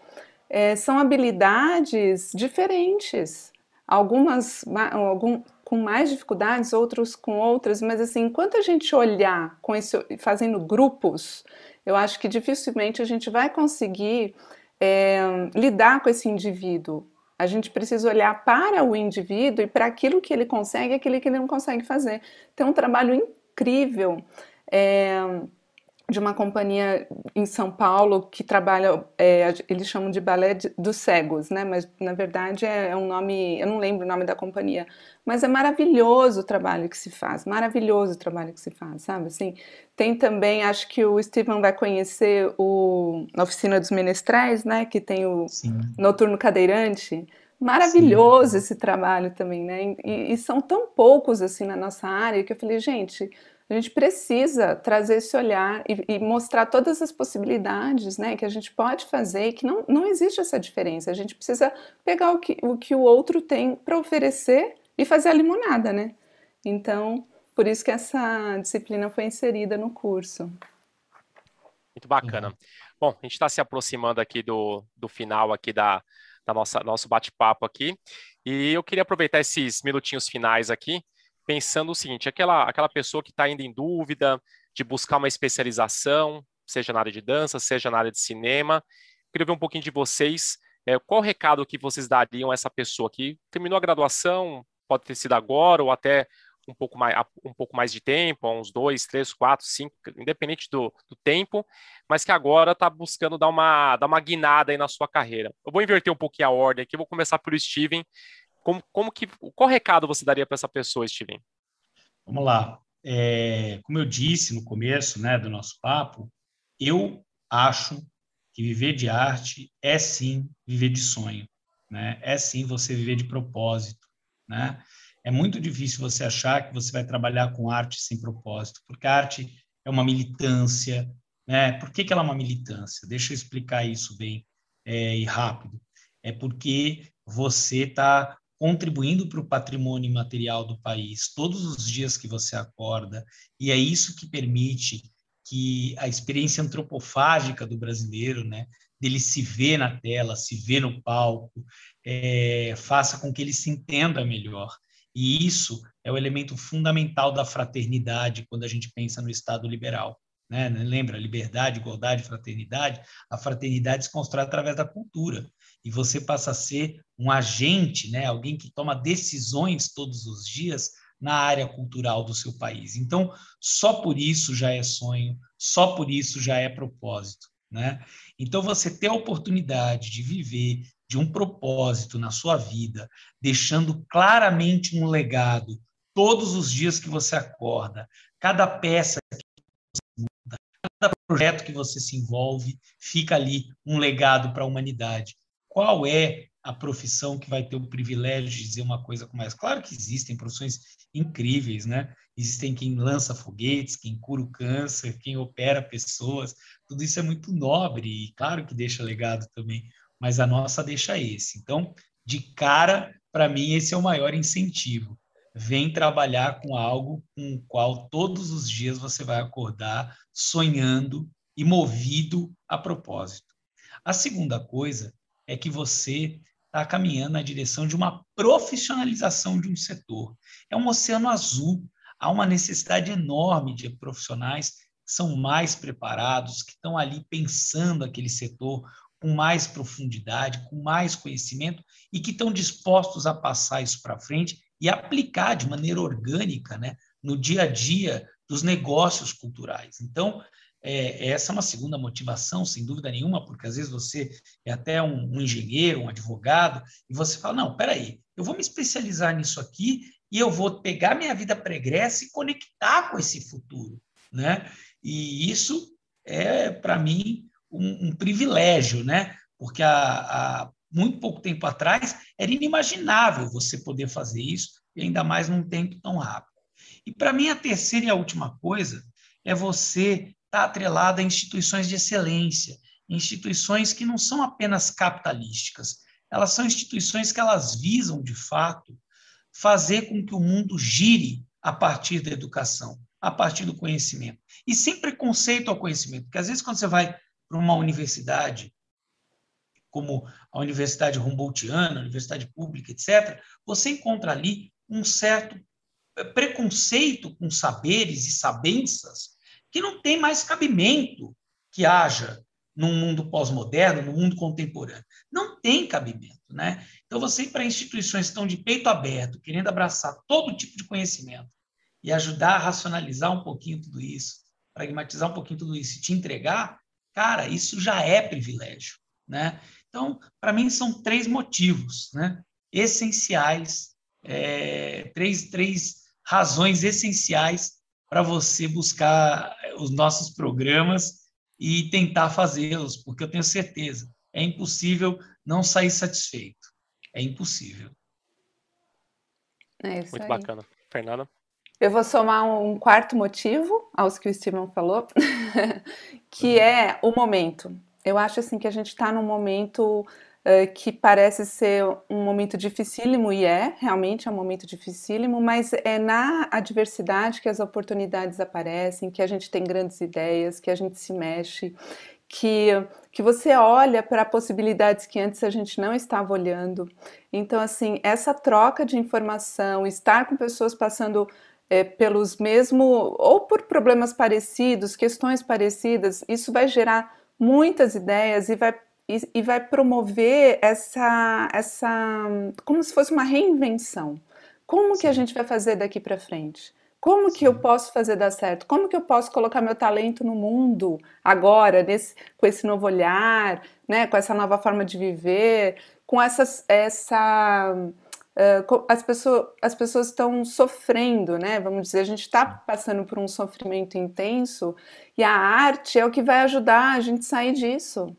é, são habilidades diferentes, algumas algum, com mais dificuldades, outros com outras, mas assim, enquanto a gente olhar com esse, fazendo grupos, eu acho que dificilmente a gente vai conseguir é, lidar com esse indivíduo a gente precisa olhar para o indivíduo e para aquilo que ele consegue e aquilo que ele não consegue fazer. Tem um trabalho incrível. É, de uma companhia em São Paulo que trabalha, é, eles chamam de balé dos cegos, né? Mas na verdade é, é um nome, eu não lembro o nome da companhia, mas é maravilhoso o trabalho que se faz, maravilhoso o trabalho que se faz, sabe? Assim, tem também, acho que o Steven vai conhecer o a Oficina dos Menestrais, né? Que tem o Sim. Noturno Cadeirante. Maravilhoso Sim. esse trabalho também, né? E, e são tão poucos assim na nossa área que eu falei, gente a gente precisa trazer esse olhar e, e, mostrar todas as possibilidades né, que a gente pode fazer e que não, não existe essa diferença. A gente precisa pegar o que o, que o outro tem para oferecer e fazer a limonada, né? Então, por isso que essa disciplina foi inserida no curso. Muito bacana. Bom, a gente está se aproximando aqui do, do final aqui da, da nossa nosso bate-papo aqui. E eu queria aproveitar esses minutinhos finais aqui pensando o seguinte: aquela, aquela pessoa que está ainda em dúvida de buscar uma especialização, seja na área de dança, seja na área de cinema, queria ver um pouquinho de vocês. É, qual o recado que vocês dariam a essa pessoa que terminou a graduação, pode ter sido agora ou até um pouco mais, um pouco mais de tempo, uns dois, três, quatro, cinco, independente do, do tempo, mas que agora está buscando dar uma, dar uma guinada aí na sua carreira. Eu vou inverter um pouquinho a ordem aqui, vou começar pelo Steven, como, como que, qual recado você daria para essa pessoa, Steven? Vamos lá. É, como eu disse no começo né, do nosso papo, eu acho que viver de arte é sim viver de sonho, né? É sim você viver de propósito, né? É muito difícil você achar que você vai trabalhar com arte sem propósito, porque a arte é uma militância, né? Por que, que ela é uma militância? Deixa eu explicar isso bem é, e rápido é porque você está contribuindo para o patrimônio material do país todos os dias que você acorda, e é isso que permite que a experiência antropofágica do brasileiro, né, dele se ver na tela, se ver no palco, é, faça com que ele se entenda melhor. E isso é o elemento fundamental da fraternidade quando a gente pensa no Estado liberal. Né? Lembra, liberdade, igualdade, fraternidade? A fraternidade se constrói através da cultura. E você passa a ser um agente, né? alguém que toma decisões todos os dias na área cultural do seu país. Então, só por isso já é sonho, só por isso já é propósito. Né? Então, você ter a oportunidade de viver de um propósito na sua vida, deixando claramente um legado todos os dias que você acorda, cada peça que você muda, cada projeto que você se envolve, fica ali um legado para a humanidade. Qual é a profissão que vai ter o privilégio de dizer uma coisa como essa? Claro que existem profissões incríveis, né? Existem quem lança foguetes, quem cura o câncer, quem opera pessoas, tudo isso é muito nobre e claro que deixa legado também, mas a nossa deixa esse. Então, de cara, para mim esse é o maior incentivo. Vem trabalhar com algo com o qual todos os dias você vai acordar sonhando e movido a propósito. A segunda coisa é que você está caminhando na direção de uma profissionalização de um setor. É um oceano azul, há uma necessidade enorme de profissionais que são mais preparados, que estão ali pensando aquele setor com mais profundidade, com mais conhecimento e que estão dispostos a passar isso para frente e aplicar de maneira orgânica né, no dia a dia dos negócios culturais. Então, é, essa é uma segunda motivação, sem dúvida nenhuma, porque às vezes você é até um, um engenheiro, um advogado, e você fala: não, peraí, eu vou me especializar nisso aqui e eu vou pegar minha vida pregressa e conectar com esse futuro. Né? E isso é, para mim, um, um, privilégio, né? porque há, há muito pouco tempo atrás era inimaginável você poder fazer isso, e ainda mais num tempo tão rápido. E para mim, a terceira e a última coisa é você está atrelada a instituições de excelência, instituições que não são apenas capitalísticas, elas são instituições que elas visam, de fato, fazer com que o mundo gire a partir da educação, a partir do conhecimento. E sem preconceito ao conhecimento, porque às vezes quando você vai para uma universidade, como a Universidade Humboldtiana, a Universidade Pública, etc., você encontra ali um certo preconceito com saberes e sabenças que não tem mais cabimento que haja num mundo pós-moderno, no mundo contemporâneo. Não tem cabimento, né? Então, você ir para instituições que estão de peito aberto, querendo abraçar todo tipo de conhecimento e ajudar a racionalizar um pouquinho tudo isso, pragmatizar um pouquinho tudo isso e te entregar, cara, isso já é privilégio, né? Então, para mim, são três motivos, né? Essenciais, é, três, três razões essenciais para você buscar os nossos programas e tentar fazê-los, porque eu tenho certeza, é impossível não sair satisfeito. É impossível. É isso Muito aí. bacana. Fernanda? Eu vou somar um quarto motivo aos que o Steven falou, [LAUGHS] que é o momento. Eu acho assim que a gente está num momento que parece ser um momento dificílimo, e é, realmente é um momento dificílimo, mas é na adversidade que as oportunidades aparecem, que a gente tem grandes ideias, que a gente se mexe, que, que você olha para possibilidades que antes a gente não estava olhando. Então, assim, essa troca de informação, estar com pessoas passando é, pelos mesmos, ou por problemas parecidos, questões parecidas, isso vai gerar muitas ideias e vai e, e vai promover essa, essa, como se fosse uma reinvenção. Como Sim. que a gente vai fazer daqui para frente? Como que eu posso fazer dar certo? Como que eu posso colocar meu talento no mundo agora, nesse, com esse novo olhar, né, com essa nova forma de viver, com essas, essa Uh, as, pessoas, as pessoas estão sofrendo, né? Vamos dizer, a gente está passando por um sofrimento intenso e a arte é o que vai ajudar a gente sair disso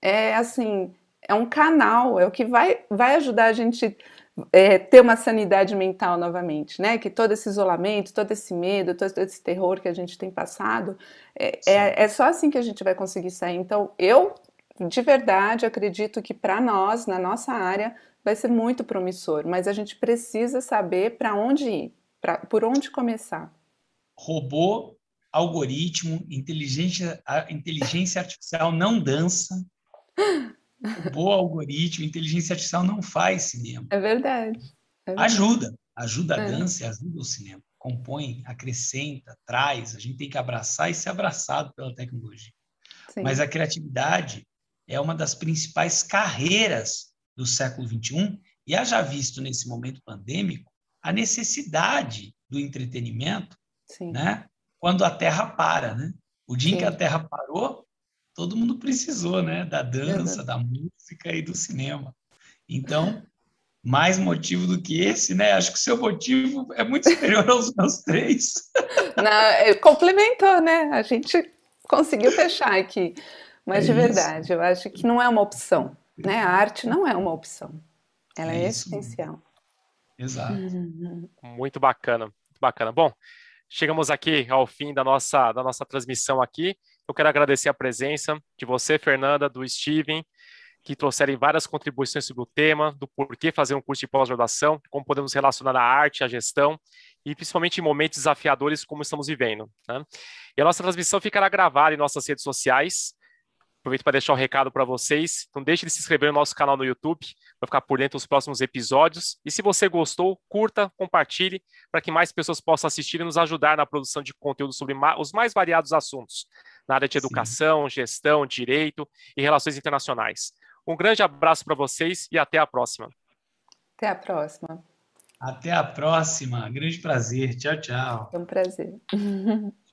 é assim, é um canal, é o que vai, vai ajudar a gente é, ter uma sanidade mental novamente, né? Que todo esse isolamento, todo esse medo, todo esse terror que a gente tem passado, é, é, é, só assim que a gente vai conseguir sair. Então, eu de verdade, acredito que para nós, na nossa área, vai ser muito promissor, mas a gente precisa saber para onde ir, pra, por onde começar. Robô, algoritmo, inteligência, inteligência artificial não dança. Robô, algoritmo, inteligência artificial não faz cinema. É verdade. É verdade. Ajuda, ajuda a é. dança ajuda o cinema. Compõe, acrescenta, traz. A gente tem que abraçar e ser abraçado pela tecnologia. Sim. Mas a criatividade é uma das principais carreiras do século XXI e haja visto nesse momento pandêmico a necessidade do entretenimento, Sim. né? Quando a Terra para, né? O dia Sim. em que a Terra parou, todo mundo precisou, né? Da dança, da música e do cinema. Então, mais motivo do que esse, né? Acho que o seu motivo é muito superior [LAUGHS] aos meus três. Não, complementou, né? A gente conseguiu fechar aqui. Mas é de verdade, isso. eu acho que não é uma opção. Né? A arte não é uma opção. Ela é, é essencial. Exato. Muito bacana, muito bacana. Bom, chegamos aqui ao fim da nossa, da nossa transmissão aqui. Eu quero agradecer a presença de você, Fernanda, do Steven, que trouxeram várias contribuições sobre o tema, do porquê fazer um curso de pós-graduação, como podemos relacionar a arte, a gestão, e principalmente em momentos desafiadores como estamos vivendo. Né? E a nossa transmissão ficará gravada em nossas redes sociais, Aproveito para deixar o um recado para vocês. Não deixe de se inscrever no nosso canal no YouTube, para ficar por dentro dos próximos episódios. E se você gostou, curta, compartilhe, para que mais pessoas possam assistir e nos ajudar na produção de conteúdo sobre os mais variados assuntos, na área de educação, Sim. gestão, direito e relações internacionais. Um grande abraço para vocês e até a próxima. Até a próxima. Até a próxima. Grande prazer. Tchau, tchau. É um prazer. [LAUGHS]